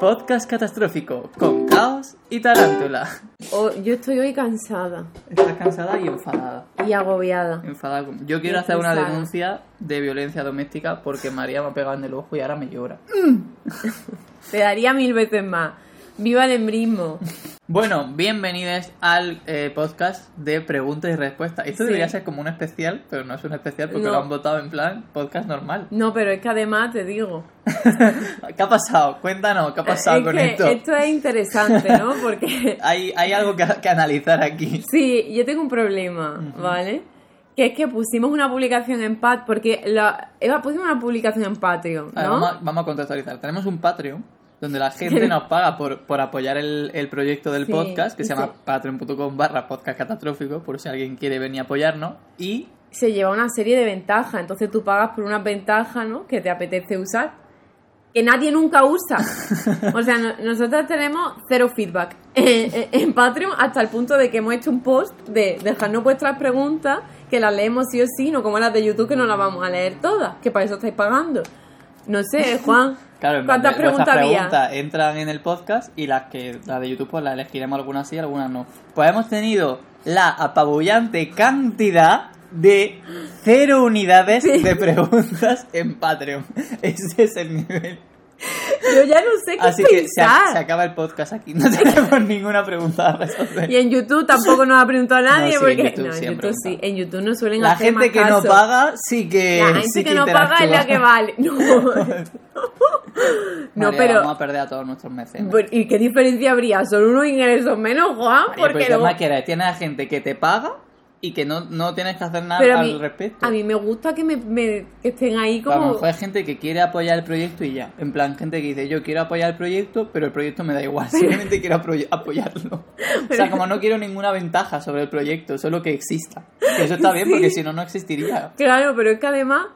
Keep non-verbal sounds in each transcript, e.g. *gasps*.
Podcast catastrófico con caos y tarántula. Oh, yo estoy hoy cansada Estás cansada y enfadada. y agobiada. Enfadada Yo quiero Y hacer una denuncia de violencia doméstica porque María me ha pegado en el ojo y ahora me llora. *laughs* Te daría mil veces más. ¡Viva el embrismo! *laughs* Bueno, bienvenidos al eh, podcast de preguntas y respuestas. Esto Sí. debería ser como un especial, pero no es un especial porque No. lo han votado en plan podcast normal. No, pero es que además te digo. *laughs* ¿Qué ha pasado? Cuéntanos, ¿qué ha pasado es con que esto? es interesante, ¿no? *laughs* Porque Hay, hay algo que, que analizar aquí. sí, yo tengo un problema, ¿vale? Que es que pusimos una publicación en Pat, porque la, Eva, pusimos una publicación en Patreon, ver, ¿no? vamos, a, vamos a contextualizar. Tenemos un Patreon donde la gente nos paga por, por apoyar el, el proyecto del Sí, podcast, que se sí. llama patreon.com barra podcast catastrófico, por si alguien quiere venir a apoyarnos. Y se lleva una serie de ventajas. Entonces tú pagas por unas ventajas, ¿no? Que te apetece usar. Que nadie nunca usa. *laughs* O sea, no- nosotros tenemos cero feedback en, en- en Patreon hasta el punto de que hemos hecho un post de dejarnos vuestras preguntas, que las leemos sí o sí, no como las de YouTube que no las vamos a leer todas, que para eso estáis pagando. No sé, *laughs* Juan. Claro, ¿Cuántas preguntas preguntas entran en el podcast y las que las de YouTube pues las elegiremos algunas sí, algunas no. Pues hemos tenido la apabullante cantidad de cero unidades de preguntas en Patreon. *laughs* Ese es el nivel. Yo ya no sé qué Así que se, pensar. se acaba el podcast aquí. No tenemos *laughs* ninguna pregunta a resolver. Y en YouTube tampoco nos ha preguntado nadie, No, sí, en porque YouTube no, en siempre YouTube sí, en YouTube no suelen La hacer gente que no caso. paga sí que. La gente sí que, no paga es la que vale. *laughs* No, *laughs* no María, pero. Vamos a perder a todos nuestros mecenas. ¿Y qué diferencia habría? ¿Son unos ingresos menos, Juan? María, Porque pues, ¿qué luego- quieres? Tienes a gente que te paga y que no, no tienes que hacer nada Pero al respecto. a mí me gusta que, me, me- que estén ahí A lo como... mejor hay gente que quiere apoyar el proyecto y ya. En plan, gente que dice, yo quiero apoyar el proyecto, pero el proyecto me da igual. *laughs* Simplemente quiero apoyarlo. *laughs* O sea, como no quiero ninguna ventaja sobre el proyecto, solo que exista. Que eso está bien, *laughs* Sí. porque si no, no existiría. Claro, pero es que además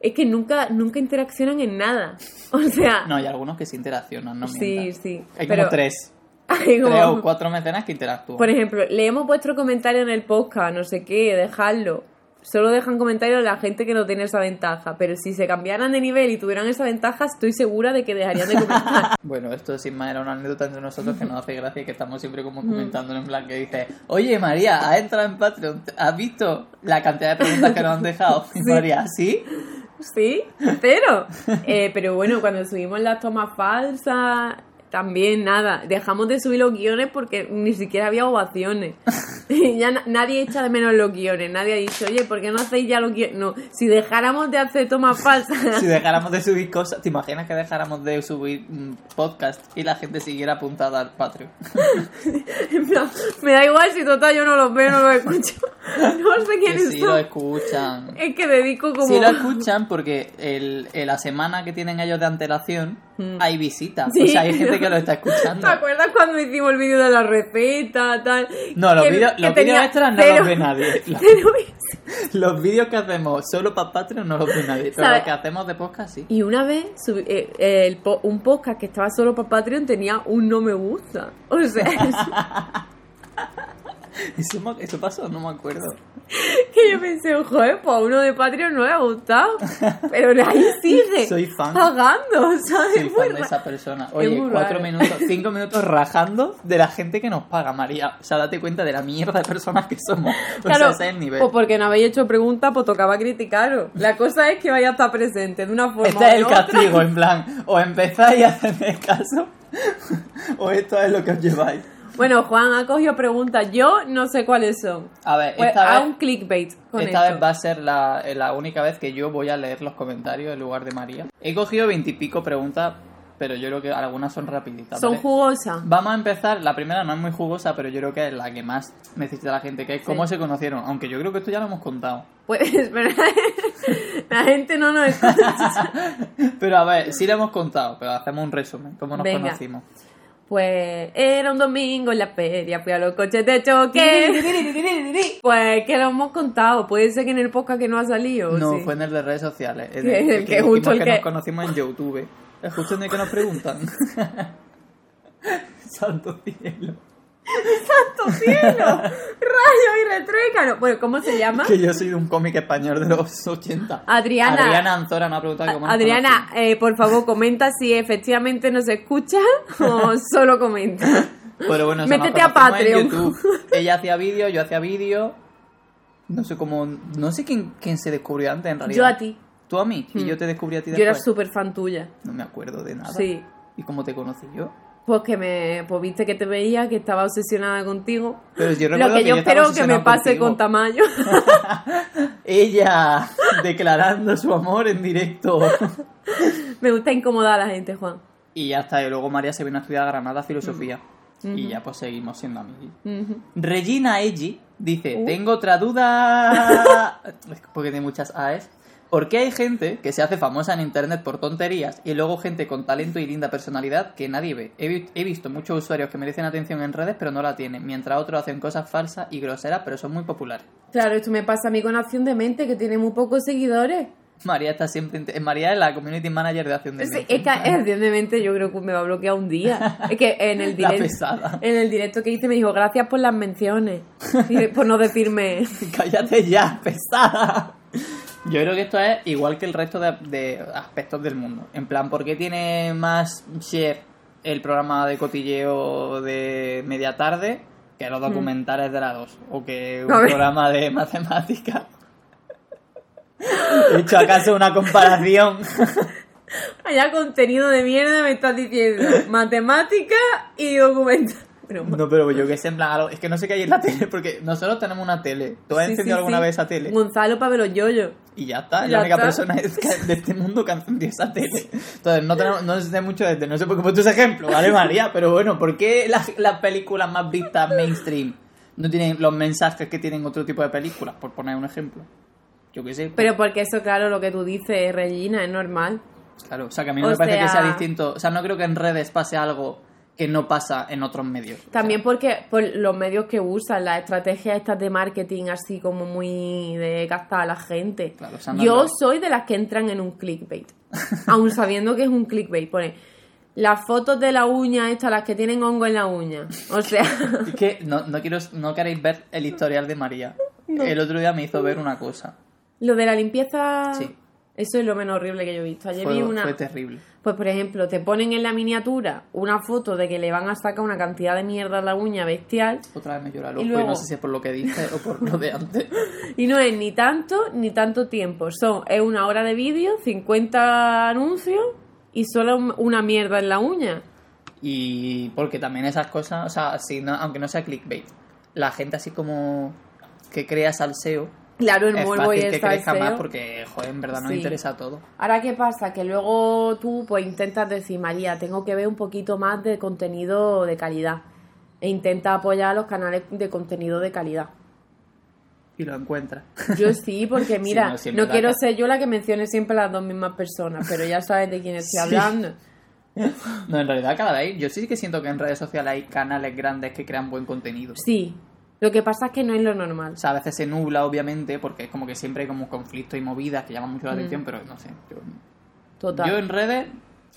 es que nunca, nunca interaccionan en nada. O sea... No, hay algunos que se interaccionan, no sí, mientas. sí. Hay pero como tres. Hay como- Tres o cuatro mecenas que interactúan. Por ejemplo, leemos vuestro comentario en el podcast, no sé qué, dejadlo. Solo dejan comentarios la gente que no tiene esa ventaja. Pero si se cambiaran de nivel y tuvieran esa ventaja, estoy segura de que dejarían de comentar. *laughs* Bueno, esto sin más era una anécdota entre nosotros que nos hace gracia y que estamos siempre como comentando en plan que dice, oye María, has entrado en Patreon, ¿has visto la cantidad de preguntas que nos han dejado? *laughs* Y Sí. María, ¿sí? Sí, cero. Eh, pero bueno, cuando subimos las tomas falsas, también nada. Dejamos de subir los guiones porque ni siquiera había ovaciones. *laughs* Y ya na- nadie echa de menos los guiones. Nadie ha dicho, oye, ¿por qué no hacéis ya los guiones? No, si dejáramos de hacer tomas *laughs* falsas. Si dejáramos de subir cosas, ¿te imaginas que dejáramos de subir mm, podcast y la gente siguiera apuntada al Patreon? *laughs* Me da igual si total yo no los veo, no los escucho. No sé que quiénes sí lo son. escuchan. Es que dedico como. Sí lo escuchan porque el, el- la semana que tienen ellos de antelación hay visitas. Sí. O sea, hay gente que lo está *laughs* escuchando. ¿Te acuerdas cuando hicimos el vídeo de la receta, tal? No, los vídeos los extras no cero- los ve nadie. *laughs* Los, *laughs* los vídeos que hacemos solo para Patreon no los ve nadie. Pero ¿Sabes? los que hacemos de podcast sí. Y una vez subí- eh, eh, el po- un podcast que estaba solo para Patreon tenía un no me gusta. O sea, *laughs* ¿Eso, eso pasó? No me acuerdo. *laughs* que yo pensé, joder, pues a uno de Patreon no le ha gustado. *laughs* Pero ahí sigue. Soy fan. Pagando, ¿sabes? Soy fan de esa persona. Oye, cuatro raro. minutos, cinco minutos rajando de la gente que nos paga, María. O sea, date cuenta de la mierda de personas que somos. O Claro, sea, ese es el nivel. pues porque no habéis hecho preguntas, pues tocaba criticaros. La cosa es que vaya a estar presente de una forma Este o es el otra. castigo, en plan, o empezáis a hacerme caso, o esto es lo que os lleváis. Bueno, Juan ha cogido preguntas. Yo no sé cuáles son. A ver, Pues esta vez, un clickbait con esta esto. vez va a ser la, la única vez que yo voy a leer los comentarios en lugar de María. He cogido veintipico preguntas, pero yo creo que algunas son rapiditas. Son ¿vale? jugosas. Vamos a empezar, la primera no es muy jugosa, pero yo creo que es la que más necesita la gente, que es cómo se conocieron, aunque yo creo que esto ya lo hemos contado. Pues, *laughs* pero la gente no nos escucha. *laughs* Pero a ver, sí lo hemos contado, pero hacemos un resumen, cómo nos Venga. conocimos. Pues era un domingo en la feria, fui a los coches de choque. *laughs* Pues que lo hemos contado, puede ser que en el podcast que no ha salido. No, sí. fue en el de redes sociales. en *laughs* Que- el que dijimos justo el que que- nos conocimos en YouTube. Es justo en el que nos preguntan. *laughs* Santo cielo. *laughs* ¡Santo cielo! ¡Rayo y retruécano! Bueno, ¿cómo se llama? Que yo soy de un cómic español de los 80. Adriana. Adriana Anzora me ha preguntado cómo Adriana, eh, por favor, comenta si efectivamente nos escucha o *laughs* solo comenta. Pero bueno, Métete a Patreon. *laughs* Ella hacía vídeo, yo hacía vídeo. No sé cómo. No sé quién, quién se descubrió antes en realidad. Yo a ti. Tú a mí. Y Hmm. yo te descubrí a ti Yo era después. súper fan tuya. No me acuerdo de nada. Sí. ¿Y cómo te conocí yo? Pues que me pues viste que te veía, que estaba obsesionada contigo. Pero yo Lo recuerdo que yo espero que me pase contigo. con Tamayo. *laughs* Ella declarando su amor en directo. *laughs* me gusta incomodar a la gente, Juan. Y ya está. Y luego María se vino a estudiar a Granada Filosofía. Y ya pues seguimos siendo amigos. Regina Eggi dice, Uh. tengo otra duda... *laughs* Porque tiene muchas AES. ¿Por qué hay gente que se hace famosa en internet por tonterías y luego gente con talento y linda personalidad que nadie ve? He, vi- he visto muchos usuarios que merecen atención en redes pero no la tienen, mientras otros hacen cosas falsas y groseras pero son muy populares. Claro, esto me pasa a mí con Acción de Mente, que tiene muy pocos seguidores. María está siempre... María es la community manager de Acción de Sí, Mente. es que Acción de Mente yo creo que me va a bloquear un día. Es que en el *laughs* directo, pesada. en el directo que hice me dijo, gracias por las menciones. *laughs* Y por no decirme... *laughs* Cállate ya, pesada. Yo creo que esto es igual que el resto de, de aspectos del mundo. En plan, ¿por qué tiene más share el programa de cotilleo de media tarde que los documentales de la 2? O que un programa de matemáticas. *laughs* He hecho acaso una comparación. *laughs* Haya contenido de mierda me estás diciendo. Matemática y documental. No, pero yo que sé, en plan, algo- es que no sé qué hay en la *laughs* tele, porque nosotros tenemos una tele. ¿Tú has Sí, encendido sí, alguna sí. vez esa tele? Gonzalo Pablo Yoyo. Y ya está, es la única está. persona que- de este mundo que ha encendido esa tele. Entonces, no, tenemos, no sé mucho de no sé por qué he puesto ese ejemplo, ¿vale, María? Pero bueno, ¿por qué las, las películas más vistas mainstream no tienen los mensajes que tienen otro tipo de películas? Por poner un ejemplo. Yo qué sé. Pero porque eso, claro, lo que tú dices, Regina, es normal. Claro, o sea, que a mí no o me parece que sea- distinto. O sea, no creo que en redes pase algo que no pasa en otros medios. También porque por los medios que usan, las estrategias estas de marketing así como muy de gastar a la gente. Claro, Yo soy de las que entran en un clickbait. *laughs* aún sabiendo que es un clickbait. Pone las fotos de la uña estas, las que tienen hongo en la uña. O sea, *laughs* Es que no, no quiero, no queréis ver el historial de María. *laughs* El otro día me hizo ver una cosa. lo de la limpieza... Sí. Eso es lo menos horrible que yo he visto. Ayer Fue, vi una... fue terrible. Pues por ejemplo, te ponen en la miniatura una foto de que le van a sacar una cantidad de mierda a la uña bestial Otra vez me llora el Y ojo y luego- no sé si es por lo que dije o por lo de antes. *laughs* y no es ni tanto ni tanto tiempo. Son es una hora de vídeo, 50 anuncios y solo un- una mierda en la uña. Y porque también esas cosas, o sea, si no- aunque no sea clickbait, la gente así como que crea salseo, Claro, el es morbo y fácil el que crezca más porque, joder, en verdad nos Sí. interesa todo. Ahora, ¿qué pasa? Que luego tú pues intentas decir, María, tengo que ver un poquito más de contenido de calidad. E intenta apoyar a los canales de contenido de calidad. Y lo encuentras. Yo sí, porque *laughs* mira, no, sí, no quiero ser yo la que mencione siempre a las dos mismas personas, pero ya sabes de quién estoy *laughs* Sí. hablando. No, en realidad cada vez, yo sí que siento que en redes sociales hay canales grandes que crean buen contenido. Sí, lo que pasa es que no es lo normal. O sea, a veces se nubla, obviamente, porque es como que siempre hay como conflictos y movidas que llaman mucho la Mm. atención, pero no sé. Yo, Total. yo en redes,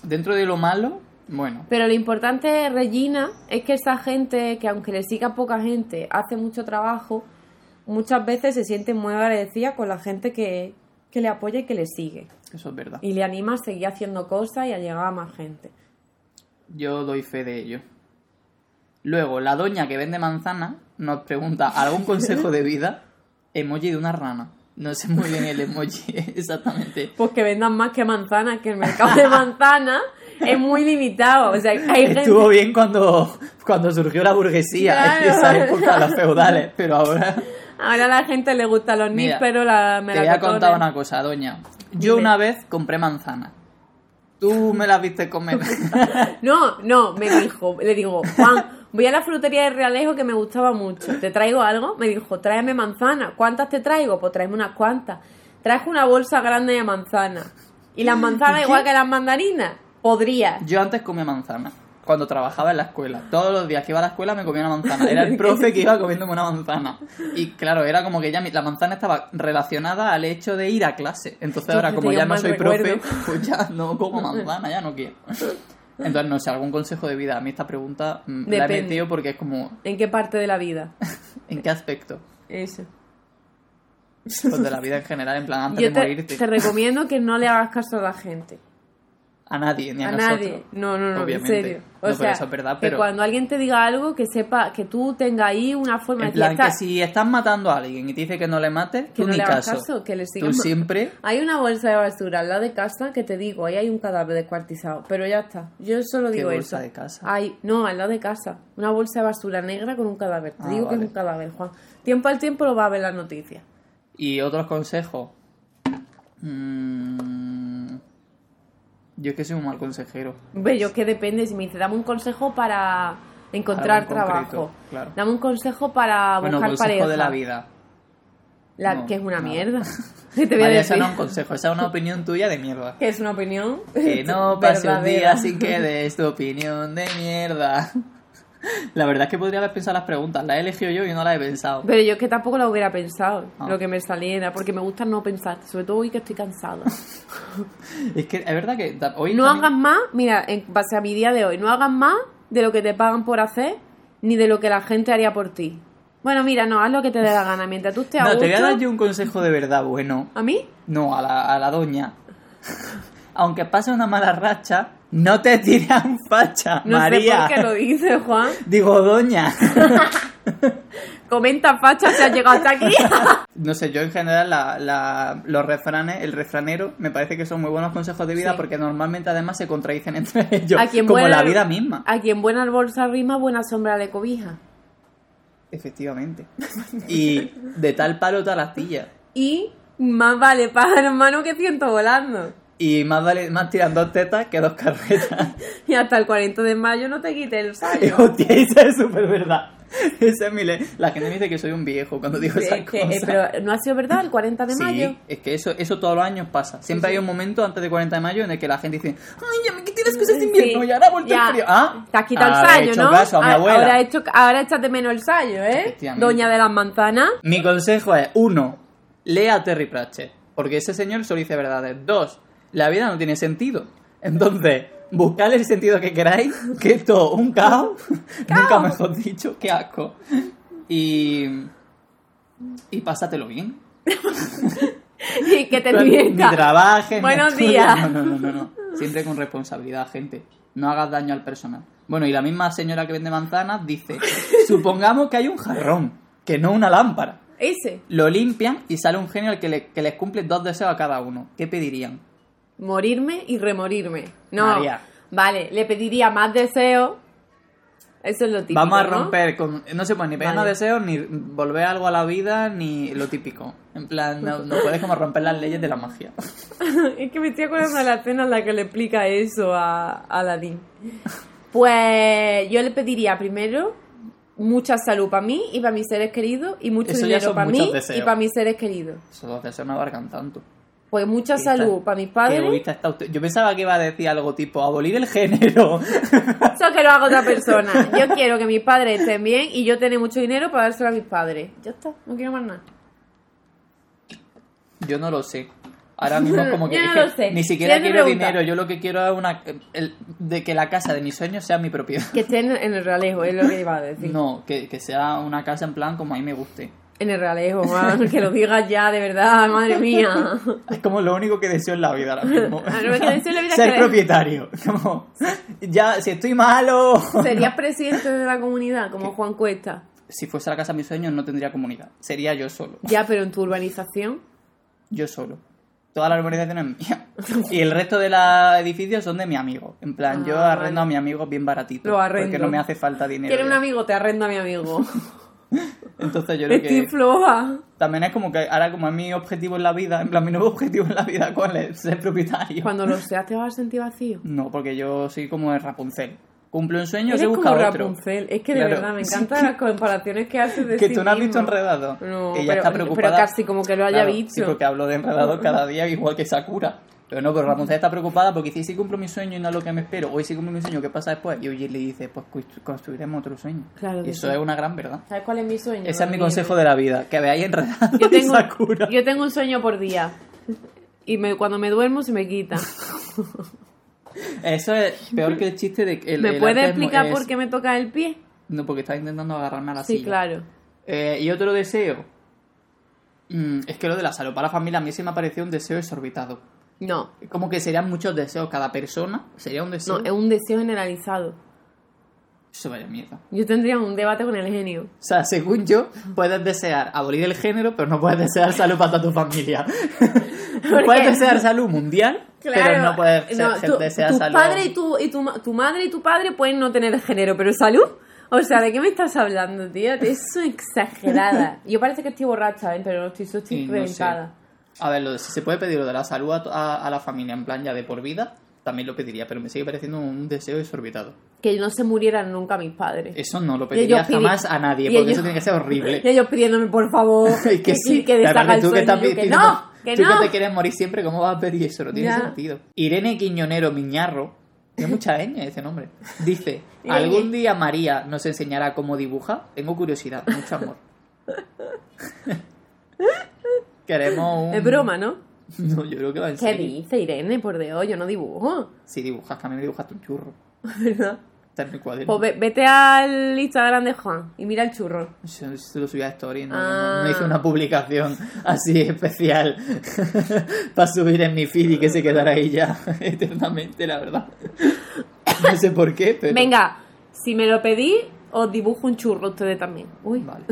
dentro de lo malo, bueno, Pero lo importante, Regina, es que esa gente, que aunque le siga poca gente, hace mucho trabajo, muchas veces se siente muy agradecida con la gente que, que le apoya y que le sigue. eso es verdad. Y le anima a seguir haciendo cosas y a llegar a más gente. Yo doy fe de ello. Luego, la doña que vende manzana nos pregunta algún consejo de vida. Emoji de una rana. No sé muy bien el emoji *laughs* exactamente. Pues que vendan más que manzanas, que el mercado de manzanas es muy limitado. O sea, hay gente... Estuvo bien cuando, cuando surgió la burguesía en esa época, los feudales, pero ahora Ahora a la gente le gustan los Mira, nísperos, la te voy a contar una cosa, doña. Yo una vez compré manzana. Tú me las viste comer. *laughs* No, no, me dijo, le digo, Juan, voy a la frutería de Realejo que me gustaba mucho. ¿Te traigo algo? Me dijo, tráeme manzana. ¿Cuántas te traigo? Pues tráeme unas cuantas. Traje una bolsa grande de manzana. ¿Y las manzanas igual que las mandarinas? Podría. Yo antes comía manzana. Cuando trabajaba en la escuela. Todos los días que iba a la escuela me comía una manzana. Era el *laughs* profe que iba comiéndome una manzana. Y claro, era como que ya mi- la manzana estaba relacionada al hecho de ir a clase. Entonces ahora, como ya no soy recuerdo. profe, pues ya no como manzana, ya no quiero. Entonces, no sé, algún consejo de vida. A mí esta pregunta mm, la he Depende. metido porque es como, ¿En qué parte de la vida? *laughs* ¿en qué aspecto? Eso. Pues de la vida en general, en plan, antes Yo de te, morirte. te recomiendo que no le hagas caso a la gente. A nadie, ni a, a nosotros. nadie. No, no, no, Obviamente. en serio. O No, pero sea, eso es verdad, que pero- cuando alguien te diga algo, que sepa, que tú tengas ahí una forma En de plan, decir, que "Esta- si estás matando a alguien y te dice que no le mates, que tú no ni le hagas caso. caso, que le Tú sigas ma- siempre... Hay una bolsa de basura al lado de casa que te digo, ahí hay un cadáver descuartizado, pero ya está. Yo solo ¿Qué digo bolsa eso. de casa? Hay, no, al lado de casa. Una bolsa de basura negra con un cadáver. Te Ah, digo que vale. es un cadáver, Juan. Tiempo al tiempo lo va a ver las noticias. Y otros consejos. Mm, Yo es que soy un mal consejero. Ve, yo que depende, si me dice, dame un consejo para encontrar Algo en concreto, trabajo. claro. Dame un consejo para Bueno, buscar consejo pareja. de la vida. La- No, que es una nada. mierda. ¿Qué *laughs* te voy a Vale, decir? esa no es un consejo, esa es una opinión tuya de mierda. Que es una opinión. Que *laughs* no pase un día sin que des tu opinión de mierda. *laughs* La verdad es que podría haber pensado las preguntas. Las he elegido yo y no las he pensado. Pero yo es que tampoco lo hubiera pensado, Ah. lo que me saliera, porque me gusta no pensar, sobre todo hoy que estoy cansada. *laughs* Es que es verdad que hoy No también- hagas más, mira, en base a mi día de hoy, no hagas más de lo que te pagan por hacer, ni de lo que la gente haría por ti. Bueno, mira, no, haz lo que te dé la gana, mientras tú estés a *laughs* No, te voy a dar yo un consejo de verdad bueno. ¿A mí? No, a la, a la doña. Aunque pase una mala racha, no te tiran *laughs* facha, No María. sé por qué lo dices, Juan. *laughs* Digo, doña. *laughs* Comenta facha si has llegado hasta aquí. No sé, yo en general la, la- los refranes, el refranero, me parece que son muy buenos consejos de vida Sí. porque normalmente además se contradicen entre ellos, A quien como buena- la vida misma. A quien buena bolsa rima, buena sombra le cobija. Efectivamente. Y de tal palo tal astilla. Y más vale pájaro en mano que ciento volando. Y más vale más tiran dos tetas que dos carretas. *laughs* Y hasta el 40 de mayo no te quites el *laughs* sallo. Hostia, esa es súper verdad. Esa es mi le- La gente me dice que soy un viejo cuando digo esas es que, eh, cosas. pero no ha sido verdad el 40 de Sí, mayo. es que eso, eso todos los años pasa. Siempre Sí, hay un momento antes de 40 de mayo en el que la gente dice ¡Ay, ya me quité las cosas de invierno y ahora ha vuelto el frío! ¡Ah! Te has quitado el sallo, ¿no? caso a mi Ah, abuela. Ahora, hecho, ahora échate menos el sallo, ¿eh? Doña de las manzanas. Mi consejo es, uno, lea a Terry Pratchett, porque ese señor solo dice verdades. Dos, la vida no tiene sentido. Entonces, buscadle el sentido que queráis, que es todo un caos, *laughs* nunca mejor dicho, qué asco. Y... Y pásatelo bien. *laughs* Y que te *laughs* Ni diviertas. trabajes, ni Buenos estudies. días. No, no, no, no, no. Siempre con responsabilidad, gente. No hagas daño al personal. Bueno, y la misma señora que vende manzanas dice, supongamos que hay un jarrón, que no una lámpara. Ese. Lo limpian y sale un genio al que, le- que les cumple dos deseos a cada uno. ¿Qué pedirían? Morirme y remorirme. No. María. Vale, le pediría más deseos. Eso es lo típico. Vamos a ¿no? romper con... No se puede ni pedir Vale. más deseos, ni volver algo a la vida, ni lo típico. En plan, no, no puedes como romper las leyes de la magia. *laughs* es que me estoy acordando de la *laughs* escena en la que le explica eso a, a Aladdin. Pues yo le pediría primero mucha salud para mí y para mis seres queridos y mucho Eso dinero para mí deseos. y para mis seres queridos. Esos dos deseos no abarcan tanto. Pues mucha salud para mis padres. egoísta está usted. Yo pensaba que iba a decir algo tipo abolir el género. *laughs* Eso que lo haga otra *laughs* persona. Yo quiero que mis padres estén bien y yo tener mucho dinero para dárselo a mis padres. Ya está, no quiero más nada. Yo no lo sé. Ahora mismo como que, *laughs* Yo es no que lo sé. ni siquiera quiero pregunta. dinero. Yo lo que quiero es una el- de que la casa de mis sueños sea mi propiedad. Que esté en, en el realejo, es lo que iba a decir. No, que, que sea una casa en plan como a mí me guste. En el realejo, Juan, que lo digas ya, de verdad, madre mía. Es como lo único que deseo en la vida ahora mismo. *laughs* Lo único que deseo en la vida es Ser que- propietario. Como, ya, si estoy malo. Serías presidente de la comunidad, como Juan Cuesta. Si fuese la casa de mis sueños no tendría comunidad. Sería yo solo. Ya, pero en tu urbanización. Yo solo. Toda la urbanización es mía. *laughs* Y el resto de los edificios son de mi amigo. En plan, yo Ah, arrendo vale. a mi amigo bien baratito. Lo arrendo. Porque no me hace falta dinero. ¿Quieres un amigo? Te arrendo a mi amigo. *laughs* Entonces yo creo Estoy que floja. también es como que ahora como es mi objetivo en la vida, en plan mi nuevo objetivo en la vida, ¿cuál es? Ser propietario. Cuando lo seas te vas a sentir vacío. No, porque yo soy como el Rapunzel. Cumplo un sueño, se busca como otro. Rapunzel. Es que de Claro. verdad me Sí, encantan las comparaciones que haces de Que sí tú no has visto enredado. No, Ella pero, está preocupada. pero casi como que lo haya Claro, visto. Sí, porque hablo de enredado cada día, igual que Sakura. Pero no, pero Rapunzel está preocupada porque dice, si cumplo mi sueño y no es lo que me espero, hoy sí cumplo mi sueño, ¿qué pasa después? Y Oye le dice, pues constru- construiremos otro sueño. Claro y eso sí. es una gran verdad. ¿Sabes cuál es mi sueño? Ese es mi consejo de la vida, que veáis enredado Yo tengo, Sakura. yo tengo un sueño por día. Y me, cuando me duermo se me quita. Eso es peor que el chiste de que el, ¿Me puedes explicar es- por qué me toca el pie? No, porque estás intentando agarrarme a la Sí, silla. claro. Eh, y otro deseo. Mm, es que lo de la salud para la familia a mí se me ha parecido un deseo exorbitado. No, Como que serían muchos deseos cada persona. Sería un deseo. no, es un deseo generalizado. Eso vaya mierda. Yo tendría un debate con el genio. O sea, según yo, puedes desear abolir el género, pero no puedes desear salud para toda tu familia. *laughs* Puedes desear salud mundial, pero no puedes no, tu, desear tu salud. padre y tu, y tu, tu madre y tu padre pueden no tener género, pero salud. O sea, ¿de qué me estás hablando, tío? Eso es exagerada. *laughs* Yo parece que estoy borracha, ¿eh? pero no estoy, estoy Sí, no reventada. A ver, lo de- si se puede pedir lo de la salud a, a- a la familia en plan ya de por vida, también lo pediría, pero me sigue pareciendo un deseo exorbitado. Que no se murieran nunca mis padres. Eso no lo pediría jamás a nadie, porque ellos- eso tiene que ser horrible. *laughs* Y ellos pidiéndome, por favor, *laughs* Es que sí, que deshaga el tú que sueño. que no, que tú no. que te quieres morir siempre, ¿cómo vas a pedir eso? No tiene Ya. sentido. Irene Quiñonero Miñarro, tiene mucha ñ ese nombre, dice. *laughs* ¿algún día María nos enseñará cómo dibuja? Tengo curiosidad, mucho amor. Queremos un... Es broma, ¿no? *laughs* No, yo creo que va en ¿Qué serio. dice Irene? Por Dios, yo no dibujo. Si dibujas, mí me dibujaste un churro. *laughs* ¿Verdad? Está en mi cuaderno. Pues ve- vete al Instagram de Juan y mira el churro. Yo se lo subí a Story, no, Ah. no, no hice una publicación así especial *laughs* para subir en mi feed y que se quedara ahí ya eternamente, la verdad. No sé por qué, pero... Venga, si me lo pedís, os dibujo un churro ustedes también. Uy. Vale.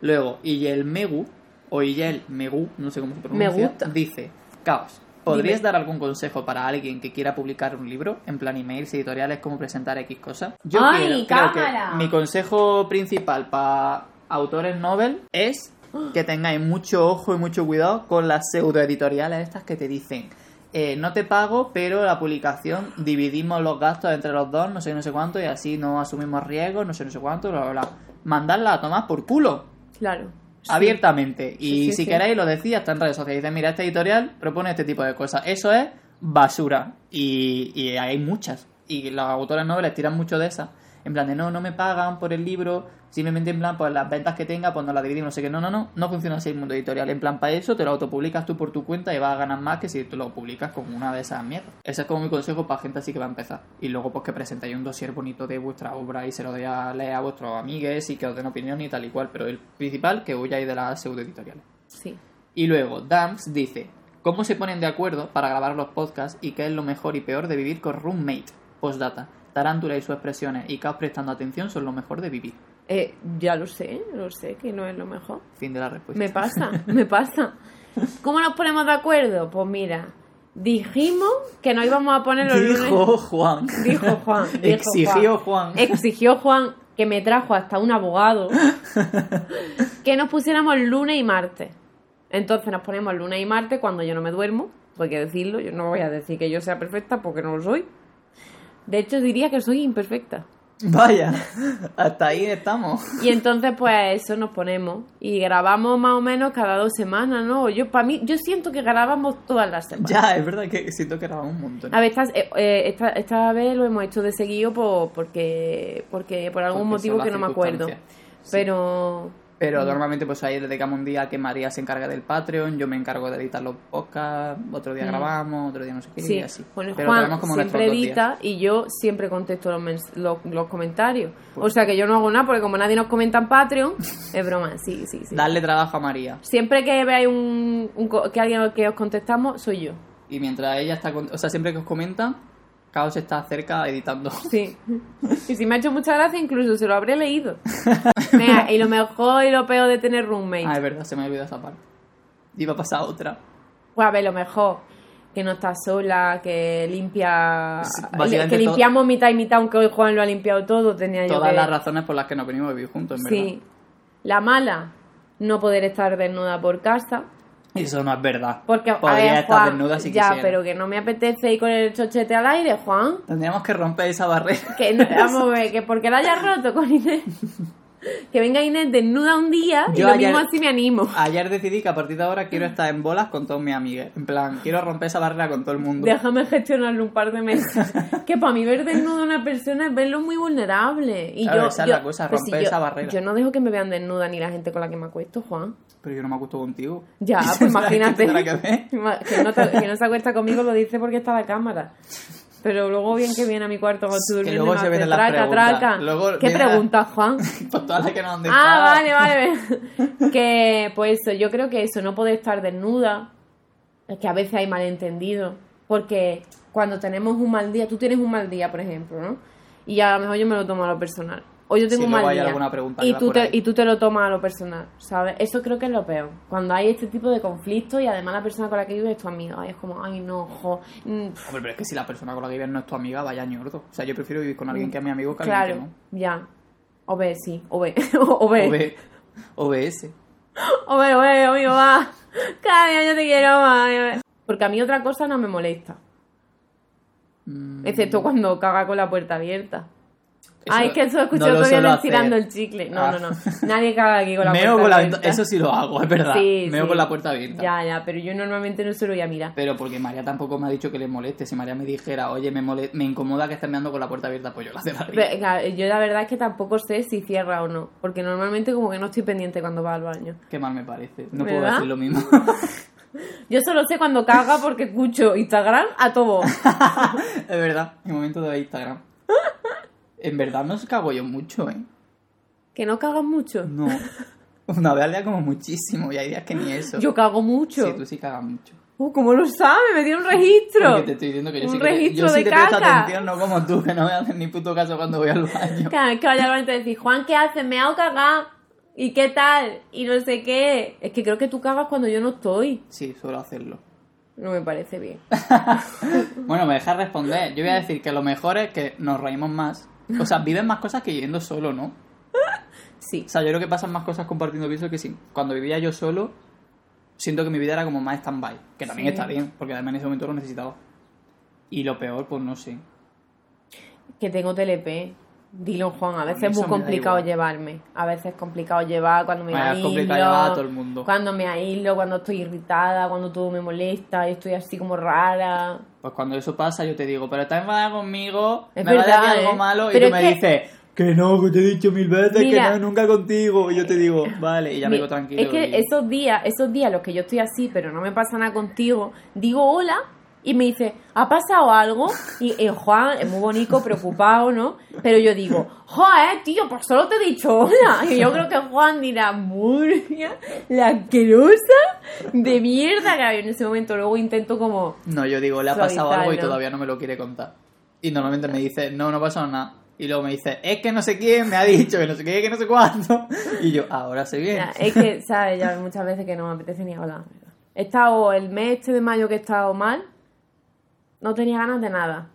Luego, Iyel Megu, o Iyel Megu, no sé cómo se pronuncia, Me gusta. dice, Caos, ¿podrías Dime. dar algún consejo para alguien que quiera publicar un libro? En plan emails, editoriales, cómo presentar X cosas. Yo ¡Ay, creo, creo que mi consejo principal para autores novel es *gasps* que tengáis mucho ojo y mucho cuidado con las pseudoeditoriales estas que te dicen eh, no te pago, pero la publicación dividimos los gastos entre los dos, no sé, no sé cuánto, y así no asumimos riesgos, no sé, no sé cuánto, bla, bla, bla. Mandarla a tomar por culo, Claro. Sí. abiertamente. Y Sí, sí, si queréis, lo decía, está en redes sociales. Dice, mira, este editorial propone este tipo de cosas. Eso es basura. Y, y hay muchas. Y los autores noveles tiran mucho de esas. En plan de, no, no me pagan por el libro. Simplemente en plan, pues las ventas que tenga, pues no las dividimos. No sé qué. No, no, no. No funciona así el mundo editorial. En plan, para eso te lo autopublicas tú por tu cuenta y vas a ganar más que si tú lo publicas con una de esas mierdas. Ese es como mi consejo para gente así que va a empezar. Y luego, pues que presentéis un dossier bonito de vuestra obra y se lo deis a leer a vuestros amigues y que os den opinión y tal y cual. Pero el principal, que huyáis de las pseudoeditoriales. Sí. Y luego, Dams dice, ¿cómo se ponen de acuerdo para grabar los podcasts y qué es lo mejor y peor de vivir con roommate? Postdata, tarántula y sus expresiones y caos prestando atención son lo mejor de vivir. Eh, ya lo sé, lo sé, que no es lo mejor. Fin de la respuesta. Me pasa, me pasa. ¿Cómo nos ponemos de acuerdo? Pues mira, dijimos que no íbamos a poner los lunes. Dijo Juan. Dijo Juan. *laughs* dijo Exigió Juan. Exigió Juan que me trajo hasta un abogado *laughs* que nos pusiéramos lunes y martes. Entonces nos ponemos lunes y martes cuando yo no me duermo, porque decirlo, yo no voy a decir que yo sea perfecta porque no lo soy. De hecho diría que soy imperfecta. Vaya, hasta ahí estamos. Y entonces pues eso nos ponemos y grabamos más o menos cada dos semanas, ¿no? Yo para mí yo siento que grabamos todas las semanas. Ya, es verdad que siento que era un montón. A ver, esta, eh, eh, esta, esta vez lo hemos hecho de seguido por, porque, porque por algún Porque motivo que no me acuerdo. Sí. Pero Pero normalmente pues ahí dedicamos un día que María se encarga del Patreon, yo me encargo de editar los podcasts, otro día Mm. grabamos, otro día no sé qué, y sí, así. bueno, Pero Juan como siempre edita y yo siempre contesto los, mens- los, los comentarios. Pues- o sea que yo no hago nada porque como nadie nos comenta en Patreon, *laughs* es broma, sí, sí, sí. Darle trabajo a María. Siempre que veáis un, un que alguien que os contestamos, soy yo. Y mientras ella está, con- o sea, siempre que os comentan, Caos está cerca editando. Sí. Y si me ha hecho mucha gracia, incluso se lo habré leído. *laughs* Venga, y lo mejor y lo peor de tener roommate. Ah, es verdad, se me ha olvidado esa parte. Iba a pasar otra. Pues a ver, lo mejor. Que no estás sola, que limpia. Básicamente que limpiamos mitad y mitad, aunque hoy Juan lo ha limpiado todo. Tenía yo Todas que- las razones por las que no venimos a vivir juntos, en verdad. Sí. La mala, no poder estar desnuda por casa. Y eso no es verdad. Porque, Podría ver, estar Juan, desnuda si ya, quisiera. pero que no me apetece ir con el chochete al aire, Juan. Tendríamos que romper esa barrera. Que no, vamos a ver, *laughs* que porque la haya roto con Inés. *laughs* Que venga Inés desnuda un día y Yo lo ayer- mismo así me animo. Ayer decidí que a partir de ahora quiero estar en bolas con todos mis amigos. En plan, quiero romper esa barrera con todo el mundo. Déjame gestionarlo un par de meses. *laughs* que para mí ver desnuda a una persona es verlo muy vulnerable. Y Claro, yo, esa es yo- la cosa, pues romper yo- esa barrera. Yo no dejo que me vean desnuda ni la gente con la que me acuesto, Juan. Pero yo no me acuesto contigo. Ya, *laughs* ¿Qué pues imagínate. tendrá que ver? Ima- *laughs* Que no, te- que no se acuesta conmigo lo dice porque está la cámara. Pero luego bien que viene a mi cuarto cuando estoy Que durmiendo luego y se vienen las traca, preguntas. traca. Luego ¿Qué preguntas, *laughs* Juan? Pues todas las que nos han Ah, dejado. vale, vale. *laughs* que, pues eso, yo creo que eso, no poder estar desnuda, es que a veces hay malentendido, porque cuando tenemos un mal día, tú tienes un mal día, por ejemplo, ¿no? Y a lo mejor yo me lo tomo a lo personal. O yo tengo Sí, un mal hay día. alguna pregunta que y, tú te, y tú te lo tomas a lo personal, ¿sabes? Eso creo que es lo peor. Cuando hay este tipo de conflictos y además la persona con la que vives es tu amiga. Es como, ay, no, jo. mm, Hombre, pero es que si la persona con la que vives no es tu amiga, vaya ñordo. O sea, yo prefiero vivir con alguien que es mi amigo que Claro, alguien ya. O ve, sí, o ve. *laughs* o ve. que no. OB, OBS. Oye, oye, amigo, va. Cada día yo te quiero más. Porque a mí otra cosa no me molesta. Mm, Excepto cuando caga con la puerta abierta. Eso Ay, es que eso no escuché lo de hacer. estirando el chicle. No, Ah. no, no. Nadie caga aquí con la *laughs* Meo puerta con la abierta. Eso sí lo hago, es verdad. Sí, Meo sí. con la puerta abierta. Ya, ya, pero yo normalmente no suelo ir a mirar. Pero porque María tampoco me ha dicho que le moleste. Si María me dijera, oye, me, mole- me incomoda que estés meando con la puerta abierta, pues yo la cerraría. Pero, claro, yo la verdad es que tampoco sé si cierra o no. Porque normalmente como que no estoy pendiente cuando va al baño. Qué mal me parece. No puedo decir lo mismo. *laughs* Yo solo sé cuando caga porque escucho Instagram a todo. *laughs* es verdad, mi momento de Instagram. En verdad no cago yo mucho, ¿eh? Que no cagas mucho. No. Una vez al día como muchísimo y hay días que ni eso. Yo cago mucho. Sí, tú sí cagas mucho. Oh, ¿Cómo lo sabe? Me dio un registro. Porque te estoy diciendo que yo Un sí que te- registro yo sí de te presto atención, no como tú, que no me haces ni puto caso cuando voy al baño. Cada vez que vaya al baño te decís, Juan, ¿qué haces? Me hago cagar. ¿Y qué tal? Y no sé qué. Es que creo que tú cagas cuando yo no estoy. Sí, suelo hacerlo. No me parece bien. *laughs* Bueno, me dejas responder. Yo voy a decir que lo mejor es que nos reímos más. O sea, *laughs* viven más cosas que yendo solo, ¿no? Sí. O sea, yo creo que pasan más cosas compartiendo piso que sí. Cuando vivía yo solo, siento que mi vida era como más stand-by. Que también Sí. está bien, porque además en ese momento lo necesitaba. Y lo peor, pues no sé. Que tengo TLP. Dilo, Juan. A veces es muy complicado llevarme. A veces es complicado llevar cuando me Bueno, es aíslo. complicado llevar a todo el mundo. Cuando me aíslo, cuando estoy irritada, cuando todo me molesta y estoy así como rara. Pues cuando eso pasa, yo te digo, pero estás enfadada conmigo, Es me va a verdad, decir algo ¿eh? malo, Pero y tú me que- dices, que no, que te he dicho mil veces Mira. que no, nunca contigo. Y yo te digo, *laughs* vale, y ya me digo tranquilo. Es que esos días, esos días los que yo estoy así, pero no me pasa nada contigo, digo hola y me dice, ¿ha pasado algo? Y, y Juan es muy bonito, preocupado, ¿no? Pero yo digo, joder, tío, pues solo te he dicho hola. Y yo creo que Juan dirá, Murcia, la asquerosa de mierda que había en ese momento. Luego intento como, No, yo digo, le ha pasado algo y todavía no me lo quiere contar. Y normalmente me dice, no, no ha pasado nada. Y luego me dice, es que no sé quién me ha dicho, que no sé qué, que no sé cuánto. Y yo, ahora sé bien. ya, es que, ¿sabes? Ya muchas veces que no me apetece ni hablar. He estado, el mes este de mayo que he estado mal, no tenía ganas de nada.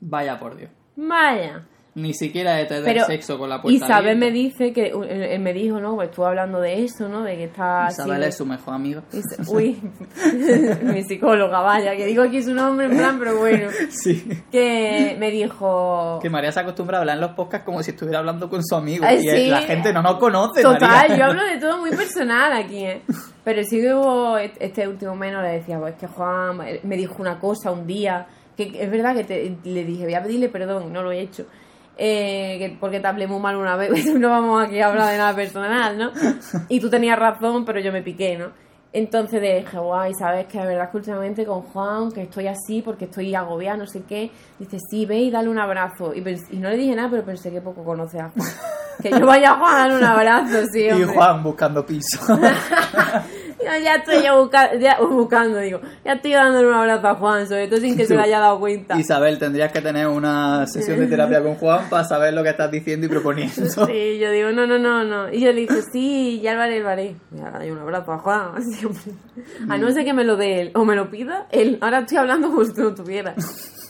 Vaya por Dios. Vaya. Ni siquiera de tener Pero sexo con la puerta Isabel abierta. me dice que él, él me dijo, ¿no? Pues estuvo hablando de eso, ¿no? De que está Isabel así. es su mejor amiga. Is- Uy, *laughs* mi psicóloga, vaya, que digo aquí su nombre en plan, pero bueno. *laughs* Sí. Que me dijo. Que María se acostumbra a hablar en los podcasts como si estuviera hablando con su amigo. Y sí. la gente no nos conoce. Total, María. yo hablo de *laughs* todo muy personal aquí, ¿eh? Pero sí que hubo este último menos, le decía, pues que Juan eh, me dijo una cosa un día, que es verdad que te- le dije, voy a pedirle perdón, no lo he hecho. Eh, que porque te hablé muy mal una vez, *laughs* no vamos aquí a hablar de nada personal, ¿no? Y tú tenías razón, pero yo me piqué, ¿no? Entonces dije, guay, ¿sabes? Que la verdad es que últimamente con Juan, que estoy así porque estoy agobiada, no sé qué. Dice, sí, ve y dale un abrazo. Y, y no le dije nada, pero pensé que poco conoce a Juan. *laughs* Que yo vaya a Juan a darle un abrazo, sí, Y hombre. Juan buscando piso. *laughs* Yo ya estoy yo busca- ya- buscando, digo, ya estoy dándole un abrazo a Juan, sobre todo sin que se le haya dado cuenta. Isabel, tendrías que tener una sesión de terapia con Juan para saber lo que estás diciendo y proponiendo. Sí, yo digo, no, no, no, no. Y yo le dije, sí, ya lo haré, lo haré. Y ahora hay un abrazo a Juan. *laughs* A no ser que me lo dé él o me lo pida él. Ahora estoy hablando como si tú no tuvieras.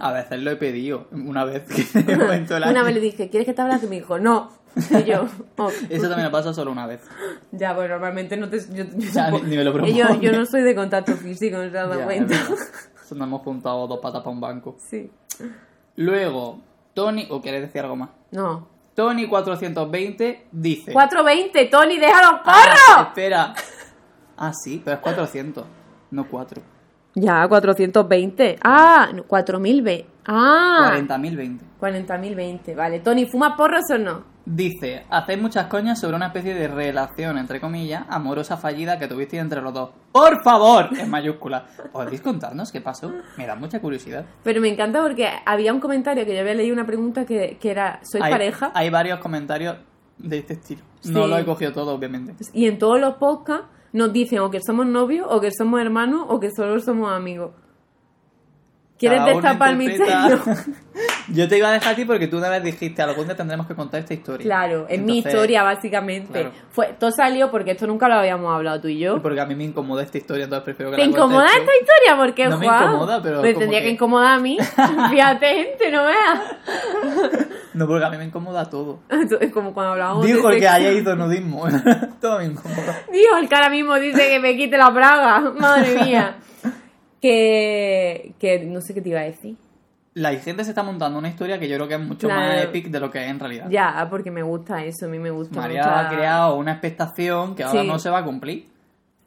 A veces lo he pedido. Una vez que *laughs* de momento el Una *laughs* vez le dije, ¿quieres que te hable? Y me dijo, no. *laughs* Y yo, *laughs* "Ok". Eso también me pasa solo una vez. ya, pues normalmente no te. Yo, yo, Ya, ni- ni me lo Y yo, yo no soy de contacto físico, no te has dado cuenta. *laughs* Nos hemos juntado dos patas para un banco. Sí. Luego, Tony, ¿o quieres decir algo más? No. Tony420 dice... 420, Tony, déjalo, Ah, corro. espera. Ah, sí, pero es 400, no 4. Ya, 420. Ah, no, 4000 ve. Ah, 40.020. 40.020. Vale, Tony, ¿fuma porros o no? Dice, hacéis muchas coñas sobre una especie de relación, entre comillas, amorosa fallida que tuvisteis entre los dos. ¡Por favor! En mayúscula. ¿Podéis contarnos qué pasó? Me da mucha curiosidad. Pero me encanta porque había un comentario que yo había leído una pregunta que, que era, ¿sois hay, pareja? Hay varios comentarios de este estilo. No lo he cogido todo, obviamente. Y en todos los podcasts nos dicen o que somos novios, o que somos hermanos, o que solo somos amigos. ¿Quieres destapar el misterio? *laughs* Yo te iba a dejar a ti porque tú una vez dijiste, algún día tendremos que contar esta historia. Claro, es mi historia básicamente. claro. Fue, todo salió porque esto nunca lo habíamos hablado tú y yo. Porque a mí me incomoda esta historia, entonces prefiero que ¿Te la incomoda tú. esta historia? Porque No me Juan, incomoda, pero Me tendría que- que incomodar a mí. *laughs* Fíjate, gente, no veas. No, porque a mí me incomoda todo. Es como cuando hablábamos de Dijo el que haya ido nudismo. *laughs* todo me incomoda. Dijo el que ahora mismo dice que me quite la praga. Madre mía. Que, que no sé qué te iba a decir. La gente se está montando una historia que yo creo que es mucho más epic de lo que es en realidad. Ya, porque me gusta eso, a mí me gusta María mucho. ha creado una expectación que ahora Sí. no se va a cumplir.